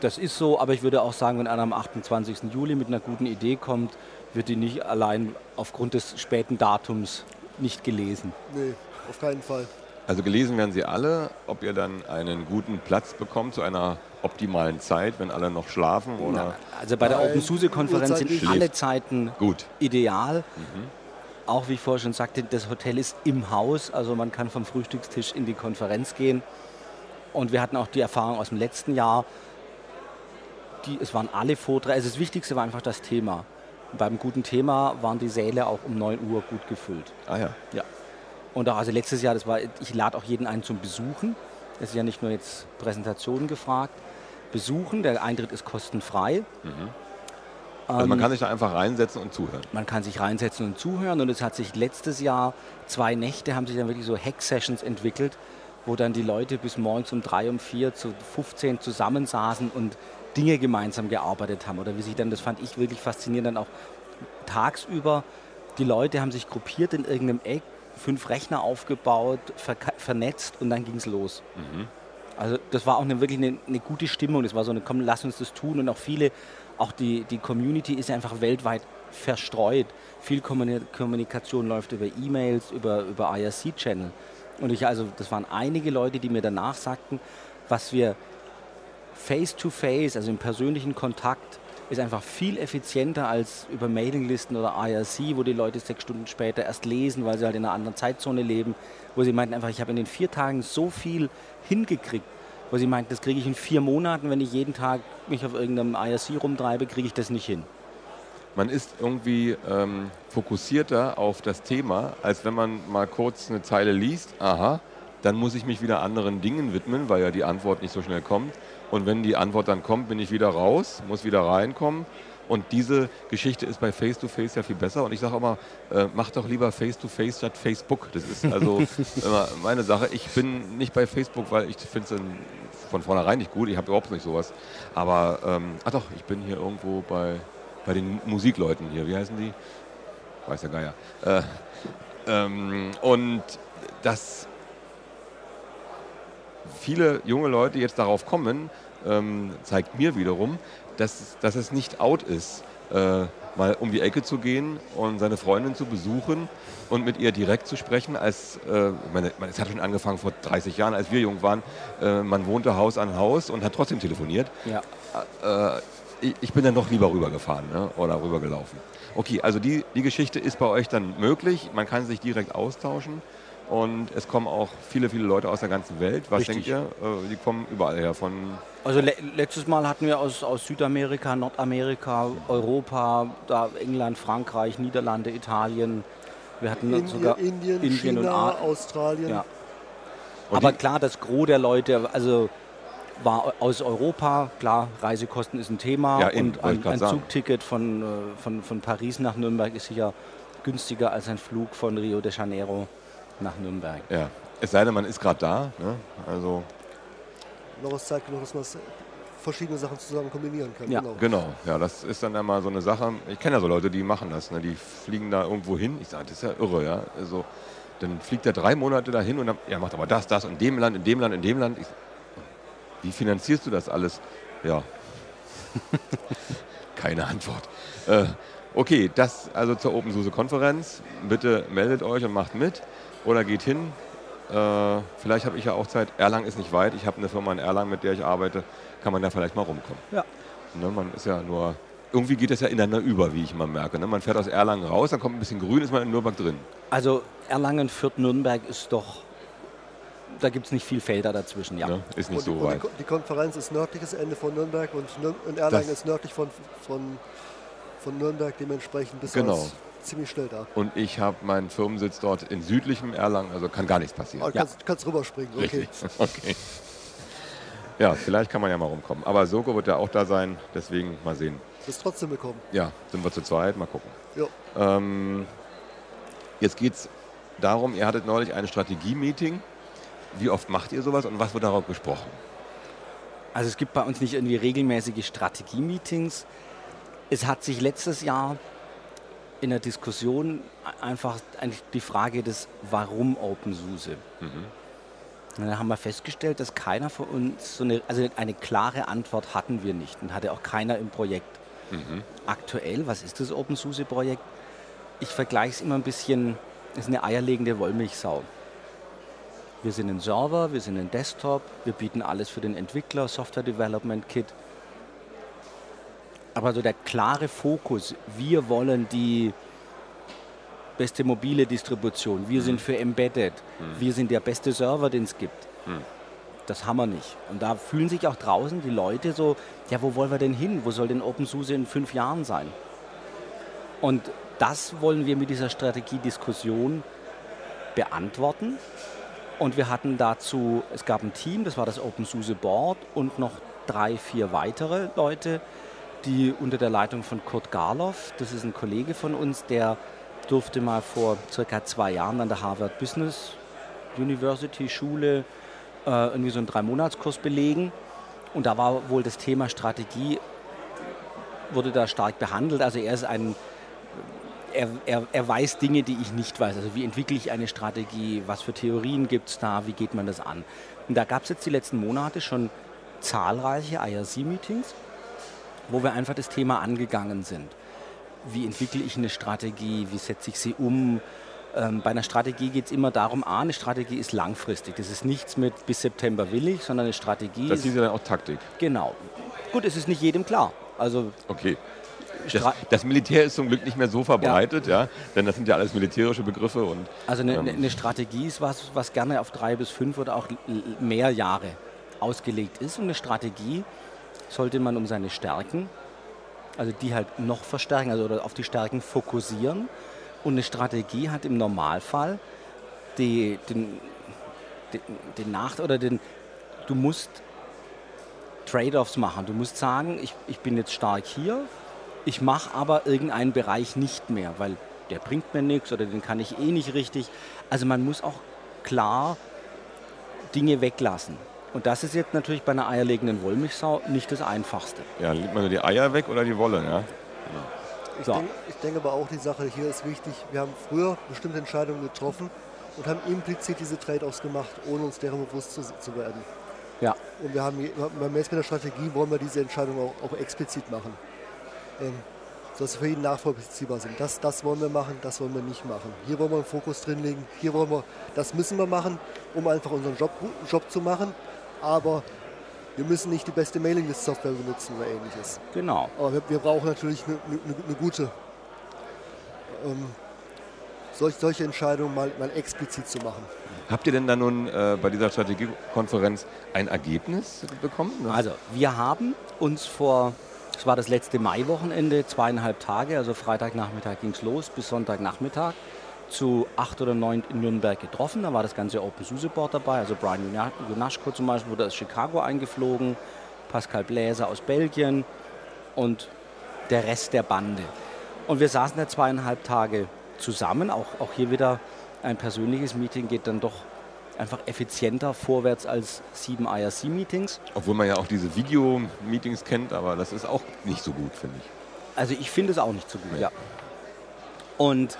Das ist so, aber ich würde auch sagen, wenn einer am 28. Juli mit einer guten Idee kommt, wird die nicht allein aufgrund des späten Datums nicht gelesen. Nee, auf keinen Fall. Also gelesen werden sie alle, ob ihr dann einen guten Platz bekommt zu einer optimalen Zeit, wenn alle noch schlafen? Oder? also bei der OpenSUSE-Konferenz sind alle Zeiten Gut. ideal. Mhm. Auch wie ich vorher schon sagte, das Hotel ist im Haus, also man kann vom Frühstückstisch in die Konferenz gehen. Und wir hatten auch die Erfahrung aus dem letzten Jahr, die, es waren alle Vorträge, also das Wichtigste war einfach das Thema. Und beim guten Thema waren die Säle auch um 9 Uhr gut gefüllt. Ah ja. Ja. Und auch also letztes Jahr, das war, ich lade auch jeden ein zum Besuchen. Es ist ja nicht nur jetzt Präsentationen gefragt. Besuchen, der Eintritt ist kostenfrei. Mhm. Also man ähm, kann sich da einfach reinsetzen und zuhören. Man kann sich reinsetzen und zuhören und es hat sich letztes Jahr zwei Nächte haben sich dann wirklich so Hack-Sessions entwickelt, wo dann die Leute bis morgens um drei, um vier zu 15 zusammensaßen und Dinge gemeinsam gearbeitet haben. Oder wie sich dann, das fand ich wirklich faszinierend, dann auch tagsüber, die Leute haben sich gruppiert in irgendeinem Eck, fünf Rechner aufgebaut, ver vernetzt und dann ging es los. Mhm. Also das war auch eine, wirklich eine, eine, gute Stimmung. Das war so eine, komm, lass uns das tun. Und auch viele, auch die, die Community ist einfach weltweit verstreut. Viel Kommunikation läuft über E-Mails, über, über IRC-Channel. Und ich, also, das waren einige Leute, die mir danach sagten, was wir face-to-face, -face, also im persönlichen Kontakt, ist einfach viel effizienter als über Mailinglisten oder IRC, wo die Leute sechs Stunden später erst lesen, weil sie halt in einer anderen Zeitzone leben, wo sie meinten einfach, ich habe in den vier Tagen so viel hingekriegt, wo sie meinten, das kriege ich in vier Monaten, wenn ich jeden Tag mich auf irgendeinem IRC rumtreibe, kriege ich das nicht hin. Man ist irgendwie ähm, fokussierter auf das Thema, als wenn man mal kurz eine Zeile liest, aha, dann muss ich mich wieder anderen Dingen widmen, weil ja die Antwort nicht so schnell kommt. Und wenn die Antwort dann kommt, bin ich wieder raus, muss wieder reinkommen. Und diese Geschichte ist bei Face-to-Face -face ja viel besser. Und ich sage immer, äh, mach doch lieber Face-to-Face -face statt Facebook. Das ist also immer meine Sache. Ich bin nicht bei Facebook, weil ich finde es von vornherein nicht gut. Ich habe überhaupt nicht sowas. Aber, ähm, ach doch, ich bin hier irgendwo bei, bei den Musikleuten hier. Wie heißen die? Weiß der Geier. Äh, ähm, und das viele junge Leute jetzt darauf kommen, ähm, zeigt mir wiederum, dass, dass es nicht out ist, äh, mal um die Ecke zu gehen und seine Freundin zu besuchen und mit ihr direkt zu sprechen. Als, äh, meine, es hat schon angefangen vor 30 Jahren, als wir jung waren. Äh, man wohnte Haus an Haus und hat trotzdem telefoniert. Ja. Äh, ich, ich, bin dann doch lieber rübergefahren ne? oder rübergelaufen. Okay, also die, die Geschichte ist bei euch dann möglich. Man kann sich direkt austauschen. Und es kommen auch viele, viele Leute aus der ganzen Welt. Was Richtig. denkt ihr? Äh, die kommen überall her. Von also le letztes Mal hatten wir aus, aus Südamerika, Nordamerika, Europa, da England, Frankreich, Niederlande, Italien. Wir hatten Indien, sogar Indien, Indien China, und Australien. Ja. Aber klar, das Gros der Leute, also war aus Europa, klar, Reisekosten ist ein Thema ja, und ein, ein Zugticket von, äh, von, von Paris nach Nürnberg ist sicher günstiger als ein Flug von Rio de Janeiro nach Nürnberg. Ja, es sei denn, man ist gerade da. Ne? Also noch was Zeit genug, dass man verschiedene Sachen zusammen kombinieren kann. Ja. Genau. genau, ja, das ist dann immer so eine Sache. Ich kenne ja so Leute, die machen das. Ne? Die fliegen da irgendwo hin. Ich sage, das ist ja irre, ja. Also, dann fliegt er drei Monate dahin und dann, ja, macht aber das, das, in dem Land, in dem Land, in dem Land. Ich, wie finanzierst du das alles? Ja. Keine Antwort. Äh, okay, das also zur OpenSUSE-Konferenz. Bitte meldet euch und macht mit oder geht hin. Äh, vielleicht habe ich ja auch Zeit. Erlangen ist nicht weit. Ich habe eine Firma in Erlangen, mit der ich arbeite. Kann man da vielleicht mal rumkommen. Ja. Ne, man ist ja nur irgendwie geht das ja ineinander über, wie ich immer merke. Ne? Man fährt aus Erlangen raus, dann kommt ein bisschen grün, ist man in Nürnberg drin. Also Erlangen, Fürth, Nürnberg ist doch, da gibt es nicht viel Felder dazwischen, ja. Ne? Ist nicht Und, so und weit. die, die Konferenz ist nördliches Ende von Nürnberg und, Nür und Erlangen Das- ist nördlich von, von, von Nürnberg. Dementsprechend bist Genau. Ziemlich schnell da. Und ich habe meinen Firmensitz dort in südlichem Erlangen, also kann gar nichts passieren. Aber du kannst, kannst rüberspringen, okay. Okay. Ja, vielleicht kann man ja mal rumkommen. Aber Soko wird ja auch da sein, deswegen mal sehen. Wirst trotzdem bekommen. Ja, sind wir zu zweit, mal gucken. Ja. Ähm, jetzt geht es darum, ihr hattet neulich ein Strategie-Meeting. Wie oft macht ihr sowas und was wird darauf besprochen? Also es gibt bei uns nicht irgendwie regelmäßige Strategie-Meetings. Es hat sich letztes Jahr in der Diskussion einfach eigentlich die Frage des Warum OpenSUSE. Und dann haben wir festgestellt, dass keiner von uns so eine, also eine klare Antwort hatten wir nicht und hatte auch keiner im Projekt. Aktuell, was ist das OpenSUSE-Projekt? Ich vergleiche es immer ein bisschen, es ist eine eierlegende Wollmilchsau. Wir sind ein Server, wir sind ein Desktop, wir bieten alles für den Entwickler, Software Development Kit. Aber so der klare Fokus, wir wollen die beste mobile Distribution, wir sind für Embedded, wir sind der beste Server, den es gibt. Das haben wir nicht. Und da fühlen sich auch draußen die Leute so, ja, wo wollen wir denn hin? Wo soll denn OpenSUSE in fünf Jahren sein? Und das wollen wir mit dieser Strategiediskussion beantworten. Und wir hatten dazu, es gab ein Team, das war das OpenSUSE Board und noch drei, vier weitere Leute, die unter der Leitung von Kurt Garloff, das ist ein Kollege von uns, der durfte mal vor circa zwei Jahren an der Harvard Business University Schule äh, irgendwie so einen Drei-Monats-Kurs belegen. Und da war wohl das Thema Strategie, wurde da stark behandelt. Also er ist ein er, er, er weiß Dinge, die ich nicht weiß. Also wie entwickle ich eine Strategie, was für Theorien gibt es da, wie geht man das an. Und da gab es jetzt die letzten Monate schon zahlreiche IRC-Meetings, wo wir einfach das Thema angegangen sind. Wie entwickle ich eine Strategie, wie setze ich sie um? Ähm, bei einer Strategie geht es immer darum, A, eine Strategie ist langfristig. Das ist nichts mit bis September will ich, sondern eine Strategie Das ist... ja dann auch Taktik. Genau. Gut, es ist nicht jedem klar. Also Okay. Das, das Militär ist zum Glück nicht mehr so verbreitet, ja. denn das sind ja alles militärische Begriffe und Also eine, Ähm. eine- Strategie ist was, was gerne auf drei bis fünf oder auch mehr Jahre ausgelegt ist. Und eine Strategie sollte man um seine Stärken, also die halt noch verstärken, also oder auf die Stärken fokussieren. Und eine Strategie hat im Normalfall die, den, den, den Nachteil oder den, du musst Trade-offs machen. Du musst sagen, ich, ich bin jetzt stark hier, ich mache aber irgendeinen Bereich nicht mehr, weil der bringt mir nichts oder den kann ich eh nicht richtig. Also man muss auch klar Dinge weglassen. Und das ist jetzt natürlich bei einer eierlegenden Wollmilchsau nicht das Einfachste. ja, legt man nur die Eier weg oder die Wolle, ja. Ich, So. denke, ich denke aber auch, die Sache hier ist wichtig. Wir haben früher bestimmte Entscheidungen getroffen und haben implizit diese Trade-offs gemacht, ohne uns deren bewusst zu, zu werden. Ja, Und wir haben jetzt mit der Strategie wollen wir diese Entscheidung auch, auch explizit machen. Ähm, sodass sie für jeden nachvollziehbar sind. Das, das wollen wir machen, das wollen wir nicht machen. Hier wollen wir einen Fokus drin legen, hier wollen wir, das müssen wir machen, um einfach unseren Job, guten Job zu machen. Aber wir müssen nicht die beste Mailinglist-Software benutzen oder ähnliches. genau. Aber wir, wir brauchen natürlich eine, eine, eine gute, ähm, solch, solche Entscheidungen mal, mal explizit zu machen. Habt ihr denn da nun äh, bei dieser Strategiekonferenz ein Ergebnis bekommen? Das- Also wir haben uns vor, es war das letzte Maiwochenende, zweieinhalb Tage, also Freitagnachmittag ging es los bis Sonntagnachmittag, zu acht oder neun in Nürnberg getroffen. Da war das ganze OpenSUSE Board dabei, also Brian Jonaschko zum Beispiel wurde aus Chicago eingeflogen, Pascal Bläser aus Belgien und der Rest der Bande. Und wir saßen da zweieinhalb Tage zusammen, auch, auch hier wieder ein persönliches Meeting geht dann doch einfach effizienter vorwärts als sieben IRC-Meetings. Obwohl man ja auch diese Video-Meetings kennt, aber das ist auch nicht so gut, finde ich. Also ich finde es auch nicht so gut, ja. Und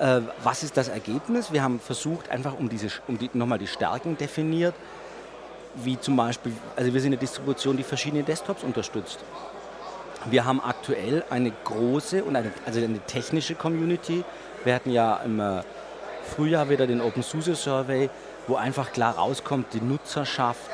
äh, was ist das Ergebnis? Wir haben versucht, einfach um diese, um die, nochmal die Stärken definiert, wie zum Beispiel, also wir sind eine Distribution, die verschiedene Desktops unterstützt. Wir haben aktuell eine große und eine, also eine technische Community. Wir hatten ja im äh, Frühjahr wieder den OpenSUSE Survey, wo einfach klar rauskommt, die Nutzerschaft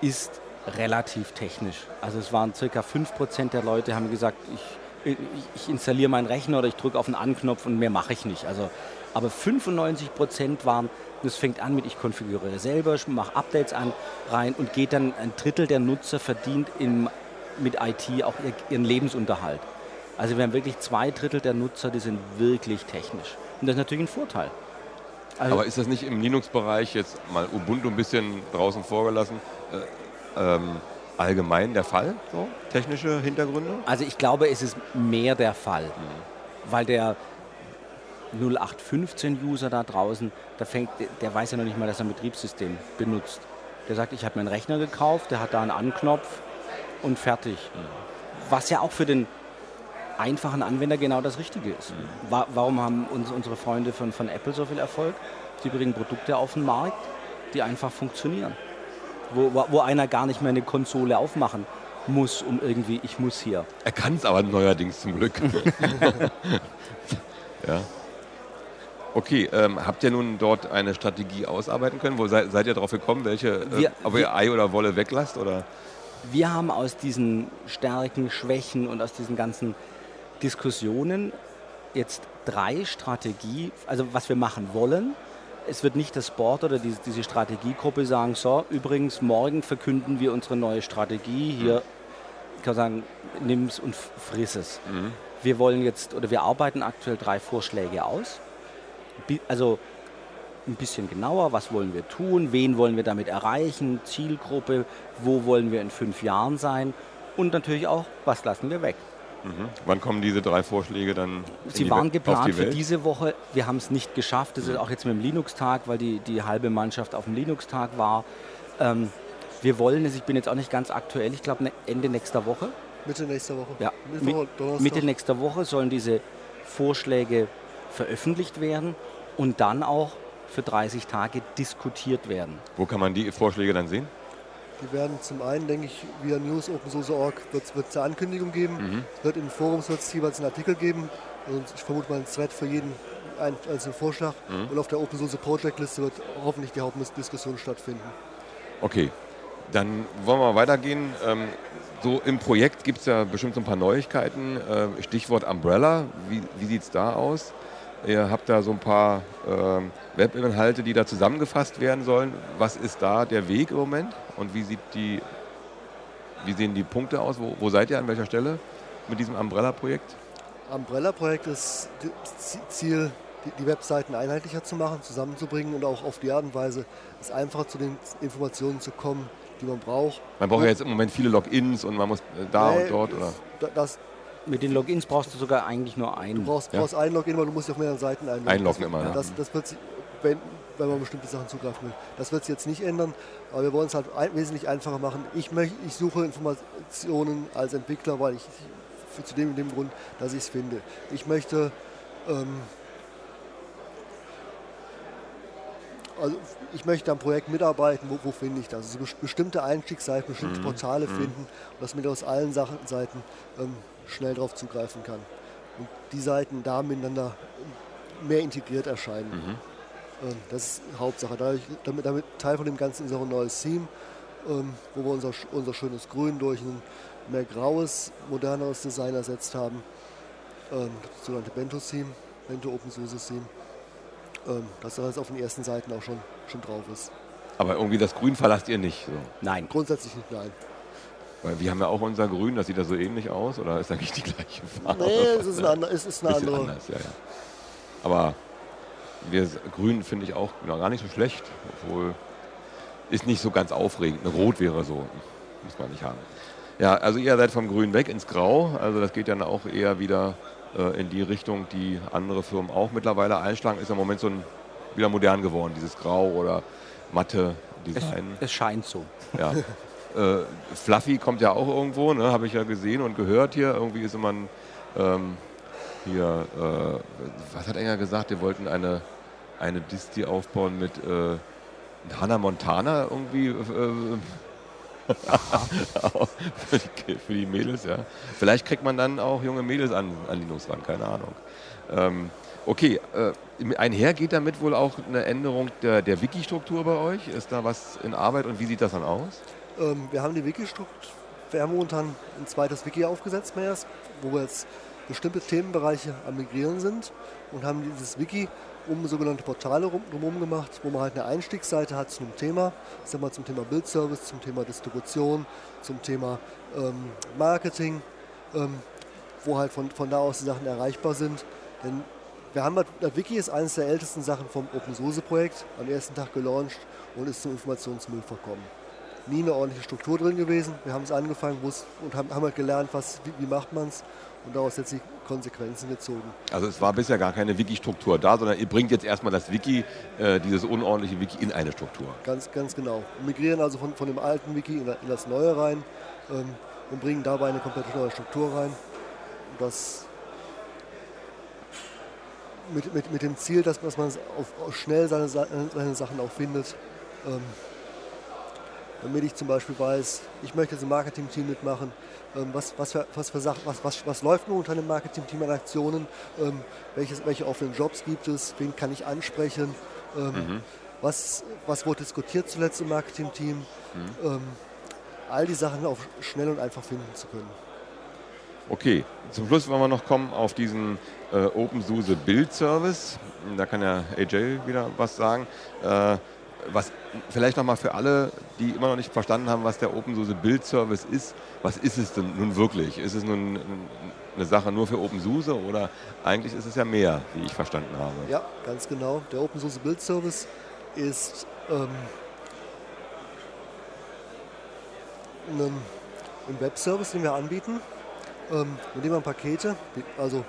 ist relativ technisch. Also es waren circa 5% der Leute haben gesagt, ich ich installiere meinen Rechner oder ich drücke auf einen Anknopf und mehr mache ich nicht. Also, aber 95 Prozent waren, das fängt an mit, ich konfiguriere selber, mache Updates an, rein und geht dann, ein Drittel der Nutzer verdient im, mit IT auch ihren Lebensunterhalt. Also wir haben wirklich zwei Drittel der Nutzer, die sind wirklich technisch. Und das ist natürlich ein Vorteil. Also Aber ist das nicht im Linux-Bereich jetzt mal Ubuntu ein bisschen draußen vorgelassen? Äh, ähm, allgemein der Fall, so technische Hintergründe? Also ich glaube, es ist mehr der Fall, mhm. weil der 0815-User da draußen, der, fängt, der weiß ja noch nicht mal, dass er ein Betriebssystem benutzt. Der sagt, ich habe mir einen Rechner gekauft, der hat da einen Anknopf und fertig. Mhm. Was ja auch für den einfachen Anwender genau das Richtige ist. Mhm. Warum haben uns, unsere Freunde von, von Apple so viel Erfolg? Sie bringen Produkte auf den Markt, die einfach funktionieren wo, wo einer gar nicht mehr eine Konsole aufmachen muss, um irgendwie, ich muss hier. Er kann es aber neuerdings zum Glück. ja. Okay, ähm, habt ihr nun dort eine Strategie ausarbeiten können? Wo seid, seid ihr darauf gekommen, welche, äh, wir, äh, ob ihr Ei oder Wolle weglasst? Oder? Wir haben aus diesen Stärken, Schwächen und aus diesen ganzen Diskussionen jetzt drei Strategie, also was wir machen wollen, es wird nicht das Board oder diese, diese Strategiegruppe sagen, so, übrigens, morgen verkünden wir unsere neue Strategie, hier, mhm. ich kann sagen, nimm es und friss es. Mhm. Wir wollen jetzt, oder wir arbeiten aktuell drei Vorschläge aus. Also ein bisschen genauer, was wollen wir tun, wen wollen wir damit erreichen, Zielgruppe, wo wollen wir in fünf Jahren sein und natürlich auch, was lassen wir weg. Mhm. Wann kommen diese drei Vorschläge dann? Sie waren die geplant die für diese Woche. Wir haben es nicht geschafft. Das mhm. ist auch jetzt mit dem Linux-Tag, weil die, die halbe Mannschaft auf dem Linux-Tag war. Ähm, wir wollen es, ich bin jetzt auch nicht ganz aktuell, ich glaube ne, Ende nächster Woche. Mitte nächster Woche. Ja, Mittwoch, Mitte nächster Woche sollen diese Vorschläge veröffentlicht werden und dann auch für 30 Tage diskutiert werden. Wo kann man die Vorschläge dann sehen? Die werden zum einen, denke ich, via News OpenSource.org wird es eine Ankündigung geben. Mhm. Es wird in Forums jeweils einen Artikel geben. Und ich vermute mal ein Thread für jeden einzelnen Vorschlag. Mhm. Und auf der Open Source Project Liste wird hoffentlich die Hauptdiskussion stattfinden. Okay, dann wollen wir weitergehen. Ähm, so im Projekt gibt es ja bestimmt so ein paar Neuigkeiten. Äh, Stichwort Umbrella, wie, wie sieht es da aus? Ihr habt da so ein paar ähm, Webinhalte, die da zusammengefasst werden sollen. Was ist da der Weg im Moment und wie, sieht die, wie sehen die Punkte aus? Wo, wo seid ihr an welcher Stelle mit diesem Umbrella-Projekt? Umbrella-Projekt ist das Ziel, die, Webseiten einheitlicher zu machen, zusammenzubringen und auch auf die Art und Weise es einfacher zu den Informationen zu kommen, die man braucht. Man braucht ja jetzt im Moment viele Logins und man muss da nee, und dort, oder? Das, mit den Logins brauchst du sogar eigentlich nur einen. Du brauchst, ja. brauchst ein Login, weil du musst dich auf mehreren Seiten einloggen. Einloggen immer, ja. Das, das wird sich, wenn, wenn man bestimmte Sachen zugreifen will. Das wird sich jetzt nicht ändern, aber wir wollen es halt ein, wesentlich einfacher machen. Ich, möcht, ich suche Informationen als Entwickler, weil ich für, zu dem, dem Grund, dass ich es finde. Ich möchte ähm, also ich möchte am Projekt mitarbeiten, wo, wo finde ich das? Also bestimmte Einstiegsseiten, bestimmte mhm. Portale mhm. finden, dass man aus allen Sachen, Seiten ähm, schnell darauf zugreifen kann. Und die Seiten da miteinander mehr integriert erscheinen. Mhm. Ähm, das ist Hauptsache. Dadurch, damit, damit, Teil von dem Ganzen ist auch ein neues Theme, ähm, wo wir unser, unser schönes Grün durch ein mehr graues, moderneres Design ersetzt haben. Ähm, das sogenannte Bento-Theme, Bento Open Source Theme. Ähm, dass das auf den ersten Seiten auch schon, schon drauf ist. Aber irgendwie das Grün verlasst ihr nicht? So. Nein. Grundsätzlich nicht, nein. Weil wir haben ja auch unser Grün, das sieht da so ähnlich aus, oder ist eigentlich die gleiche Farbe? Nee, es ist, eine, es ist eine andere. Anders, ja, ja. Aber wir, Grün finde ich auch gar nicht so schlecht, obwohl ist nicht so ganz aufregend. Eine Rot wäre so, muss man nicht haben. Ja, also ihr seid vom Grün weg ins Grau, also das geht dann auch eher wieder äh, in die Richtung, die andere Firmen auch mittlerweile einschlagen. Ist im Moment so ein, wieder modern geworden, dieses Grau oder matte Design. Es, es scheint so. Ja. Äh, Fluffy kommt ja auch irgendwo, ne, habe ich ja gesehen und gehört hier. Irgendwie ist immer ein, ähm, hier, äh, was hat Enger gesagt? Wir wollten eine, eine Disti aufbauen mit äh, Hannah Montana irgendwie. Äh, für, die, für, die, Mädels, ja. Vielleicht kriegt man dann auch junge Mädels an, an Linux ran, keine Ahnung. Ähm, okay, äh, einher geht damit wohl auch eine Änderung der, der Wiki-Struktur bei euch. Ist da was in Arbeit und wie sieht das dann aus? Ähm, wir haben die Wiki-Struktur, wir haben momentan ein zweites Wiki aufgesetzt, mehr, wo wir jetzt bestimmte Themenbereiche am Migrieren sind und haben dieses Wiki um sogenannte Portale drumherum gemacht, wo man halt eine Einstiegsseite hat zu einem Thema, sagen wir zum Thema Bildservice, zum Thema Distribution, zum Thema ähm, Marketing, ähm, wo halt von, von da aus die Sachen erreichbar sind. Denn wir haben, das Wiki ist eines der ältesten Sachen vom Open Source Projekt, am ersten Tag gelauncht und ist zum Informationsmüll verkommen. Nie eine ordentliche Struktur drin gewesen. Wir haben es angefangen und haben, haben halt gelernt, was, wie, wie macht man es und daraus jetzt die Konsequenzen gezogen. Also es war bisher gar keine Wiki-Struktur da, sondern ihr bringt jetzt erstmal das Wiki, äh, dieses unordentliche Wiki in eine Struktur. Ganz, ganz genau. Wir migrieren also von, von dem alten Wiki in, in das neue rein ähm, und bringen dabei eine komplett neue Struktur rein. Und das mit, mit, mit dem Ziel, dass, dass man auf, schnell seine, seine Sachen auch findet. Ähm, damit ich zum Beispiel weiß, ich möchte jetzt im Marketing-Team mitmachen, ähm, was, was, was, was, was, was läuft momentan im Marketing-Team an Aktionen, ähm, welches, welche offenen Jobs gibt es, wen kann ich ansprechen, ähm, mhm. was, was wurde diskutiert zuletzt im Marketing-Team, mhm. all die Sachen auch schnell und einfach finden zu können. Okay, zum Schluss wollen wir noch kommen auf diesen äh, OpenSUSE Build Service. Da kann ja AJ wieder was sagen. Äh, was vielleicht nochmal für alle, die immer noch nicht verstanden haben, was der OpenSUSE Build Service ist, was ist es denn nun wirklich? Ist es nun eine Sache nur für OpenSUSE oder eigentlich ist es ja mehr, wie ich verstanden habe? Ja, ganz genau. Der OpenSUSE Build Service ist ähm, ein, Webservice, den wir anbieten, ähm, mit dem man Pakete, also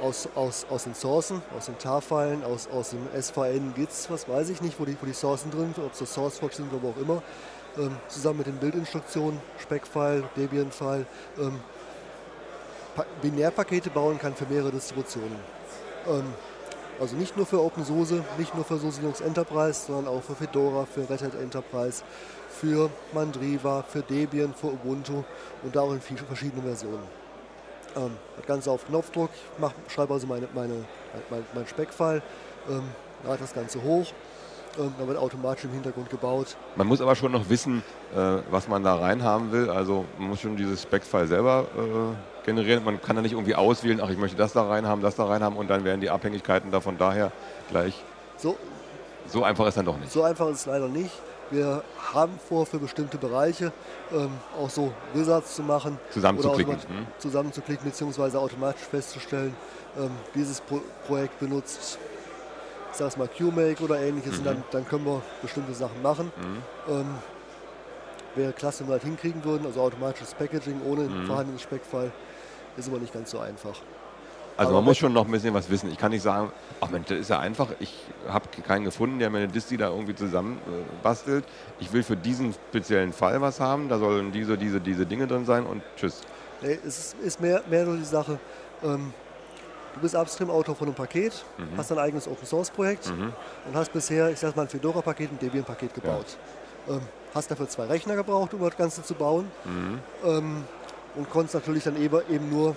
aus, aus, aus den Sourcen, aus den TAR-Filen, aus, aus dem SVN, GITS, was weiß ich nicht, wo die, wo die Sourcen drin sind, ob es das SourceForge sind oder wo auch immer, ähm, zusammen mit den Bildinstruktionen, Spec-File, Debian-File, ähm, Binärpakete bauen kann für mehrere Distributionen. Ähm, also nicht nur für OpenSUSE, nicht nur für SUSE Linux Enterprise, sondern auch für Fedora, für Red Hat Enterprise, für Mandriva, für Debian, für Ubuntu und da auch in verschiedenen Versionen. Ähm, das Ganze auf Knopfdruck, schreibe also meine, meine, mein, mein Speckfile, ähm, lade das Ganze hoch, ähm, dann wird automatisch im Hintergrund gebaut. Man muss aber schon noch wissen, äh, was man da rein haben will. Also man muss schon dieses Speckfile selber äh, generieren. Man kann da nicht irgendwie auswählen, ach ich möchte das da rein haben, das da rein haben und dann werden die Abhängigkeiten davon daher gleich. So, so einfach ist dann doch nicht. So einfach ist es leider nicht. Wir haben vor, für bestimmte Bereiche ähm, auch so Wizards zu machen. Zusammenzuklicken. Hm. Zusammenzuklicken bzw. automatisch festzustellen, ähm, dieses Pro Projekt benutzt, ich sag mal QMake oder ähnliches mhm. und dann, dann, können wir bestimmte Sachen machen. Mhm. Ähm, wäre klasse, wenn wir das hinkriegen würden, also automatisches Packaging ohne mhm. vorhandenes Speckfile, ist aber nicht ganz so einfach. Also man muss schon noch ein bisschen was wissen. Ich kann nicht sagen, ach Mensch, das ist ja einfach, ich habe keinen gefunden, der mir eine Disti da irgendwie zusammen äh. Ich will für diesen speziellen Fall was haben, da sollen diese, diese, diese Dinge drin sein und tschüss. Nee, es ist mehr, mehr nur die Sache, ähm, du bist Upstream-Autor von einem Paket, mhm. hast dein eigenes Open-Source-Projekt mhm. und hast bisher, ich sag mal, ein Fedora-Paket, ein Debian-Paket gebaut. Ja. Ähm, hast dafür zwei Rechner gebraucht, um das Ganze zu bauen mhm. ähm, und konntest natürlich dann eben nur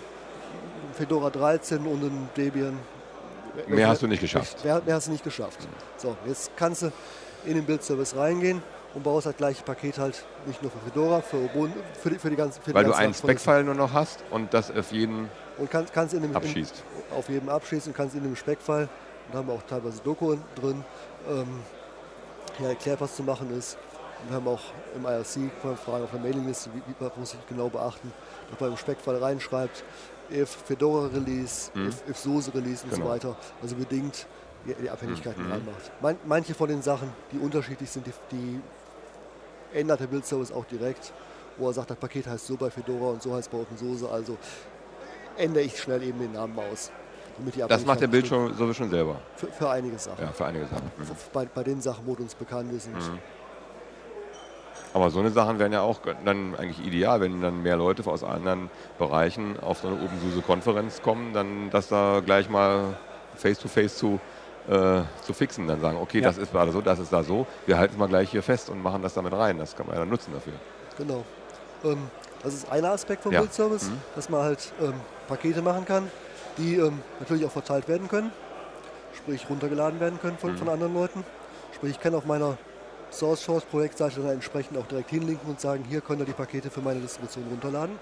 Fedora 13 und ein Debian. Mehr hast du nicht geschafft. Mehr, mehr hast du nicht geschafft. So, jetzt kannst du in den Bildservice reingehen und baust das gleiche Paket halt nicht nur für Fedora, für Ubuntu, für die, für die ganze für Weil du einen Spec-File nur noch hast und das auf jeden und kann, kannst in dem, abschießt. In, auf jedem abschießen, kannst in dem und da haben wir auch teilweise Doku drin, ähm, ja, erklärt, was zu machen ist. Und wir haben auch im IRC Fragen auf der Mailingliste, wie, wie muss ich genau beachten, dass man im Spec-File reinschreibt, if Fedora Release, mhm. if, if SUSE Release und genau. so weiter. Also bedingt die, die Abhängigkeiten mhm. reinmacht. Man, manche von den Sachen, die unterschiedlich sind, die, die ändert der Bildservice auch direkt, wo er sagt, das Paket heißt so bei Fedora und so heißt bei OpenSUSE. Also ändere ich schnell eben den Namen aus. das macht der Bild schon, sowieso schon selber. Für, für, einige Sachen. Ja, für einige Sachen. Mhm. Bei, bei, den Sachen, wo uns bekannt ist. Aber so eine Sachen wären ja auch dann eigentlich ideal, wenn dann mehr Leute aus anderen Bereichen auf so eine OpenSUSE-Konferenz kommen, dann das da gleich mal face-to-face -face zu, äh, zu fixen. Dann sagen, okay, ja. das ist gerade so, das ist da so, wir halten es mal gleich hier fest und machen das damit rein. Das kann man ja dann nutzen dafür. Genau. Ähm, das ist ein Aspekt vom ja. Bildservice, mhm. dass man halt ähm, Pakete machen kann, die ähm, natürlich auch verteilt werden können, sprich runtergeladen werden können von, mhm. von anderen Leuten. Sprich, ich kann auf meiner Source Source Projektseite dann entsprechend auch direkt hinlinken und sagen, hier könnt ihr die Pakete für meine Distribution runterladen.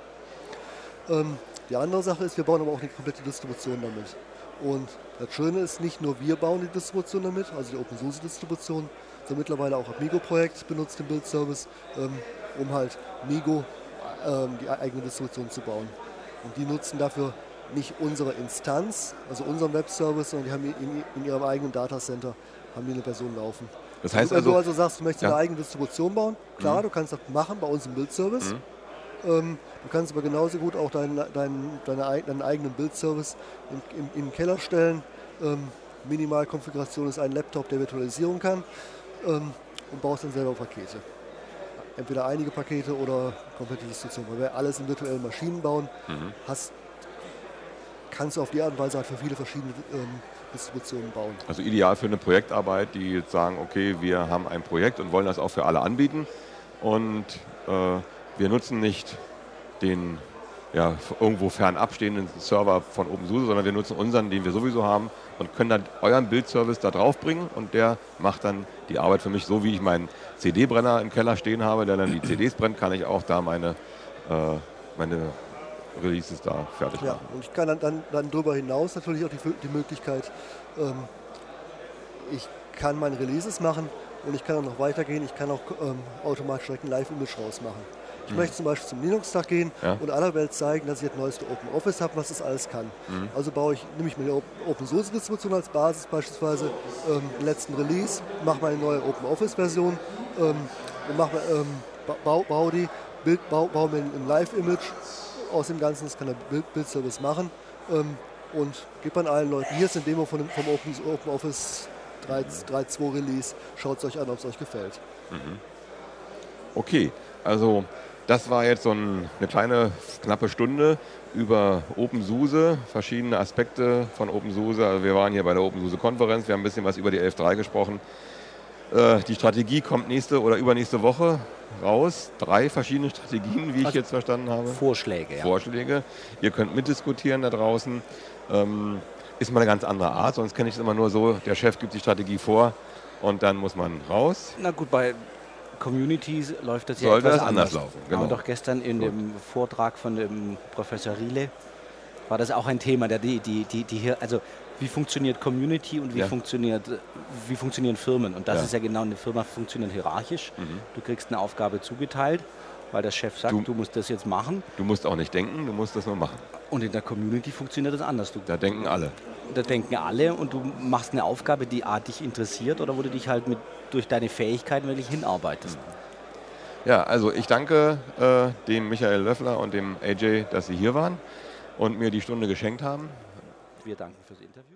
Ähm, Die andere Sache ist, wir bauen aber auch eine komplette Distribution damit. Und das Schöne ist, nicht nur wir bauen die Distribution damit, also die OpenSUSE-Distribution, sondern mittlerweile auch Amigo-Projekt benutzt den Build-Service, ähm, um halt Migo ähm, die eigene Distribution zu bauen. Und die nutzen dafür nicht unsere Instanz, also unseren Webservice, sondern die haben in, in ihrem eigenen Datacenter haben die eine Version laufen. Das heißt Wenn also, du also sagst, du möchtest ja. eine eigene Distribution bauen, klar, Mhm. du kannst das machen bei uns im Build-Service. Ähm, du kannst aber genauso gut auch deinen, deinen, deine, eig- deinen eigenen Build-Service in, in, in den Keller stellen. Ähm, Minimalkonfiguration ist ein Laptop, der Virtualisierung kann ähm, und baust dann selber Pakete. Entweder einige Pakete oder komplette Distribution. Weil wir alles in virtuellen Maschinen bauen, Mhm. hast, kannst du auf die Art und Weise halt für viele verschiedene ähm, Distributionen bauen. also ideal für eine Projektarbeit, die jetzt sagen, okay, wir haben ein Projekt und wollen das auch für alle anbieten. Und äh, wir nutzen nicht den ja, irgendwo fernab stehenden Server von OpenSUSE, sondern wir nutzen unseren, den wir sowieso haben und können dann euren Bildservice da drauf bringen und der macht dann die Arbeit für mich, so wie ich meinen CD-Brenner im Keller stehen habe, der dann die CDs brennt, kann ich auch da meine, äh, meine Releases da fertig Ja, machen. und ich kann dann, dann, dann darüber hinaus natürlich auch die, die Möglichkeit, ähm, ich kann meine Releases machen und ich kann auch noch weitergehen, ich kann auch ähm, automatisch direkt ein Live-Image rausmachen. Ich möchte zum Beispiel zum Linux-Tag gehen Mhm. Ja. und aller Welt zeigen, dass ich das neueste Open Office habe, was das alles kann. Mhm. Also baue ich, nehme ich mir eine Open Source Distribution als Basis, beispielsweise ähm, den letzten Release, mache meine neue Open Office Version ähm, und mache, ähm, ba- bau, bau die, Bild, bau, bau mir ein Live-Image aus dem Ganzen, das kann der Bild, Bildservice machen ähm, und gebe an allen Leuten, hier ist eine Demo von vom Open, Open Office 3 3.2 Release, schaut es euch an, ob es euch gefällt. Okay, also das war jetzt so ein, eine kleine, knappe Stunde über OpenSUSE, verschiedene Aspekte von OpenSUSE. Also wir waren hier bei der OpenSUSE-Konferenz, wir haben ein bisschen was über die 11.3 gesprochen. Äh, die Strategie kommt nächste oder übernächste Woche raus. Drei verschiedene Strategien, wie ich Also jetzt verstanden habe. Vorschläge, ja. Vorschläge. Ihr könnt mitdiskutieren da draußen. Ähm, ist mal eine ganz andere Art, sonst kenne ich es immer nur so, der Chef gibt die Strategie vor und dann muss man raus. Na gut, bei Communities läuft das ja Sollte etwas das anders laufen, Genau. genau. doch gestern in Gut. dem Vortrag von dem Professor Riele war das auch ein Thema, der die, die, die, die hier, also wie funktioniert Community und wie Ja. funktioniert, wie funktionieren Firmen. Und das Ja. Mhm. ist ja genau, eine Firma funktioniert hierarchisch. Du kriegst eine Aufgabe zugeteilt, weil der Chef sagt, Du- du, musst das jetzt machen. Du musst auch nicht denken, du musst das nur machen. Und in der Community funktioniert das anders. Du, Da denken alle. da denken alle und du machst eine Aufgabe, die A, dich interessiert oder wo du dich halt mit, durch deine Fähigkeiten wirklich hinarbeitest. Ja, also ich danke äh, dem Michael Löffler und dem AJ, dass sie hier waren und mir die Stunde geschenkt haben. Wir danken fürs Interview.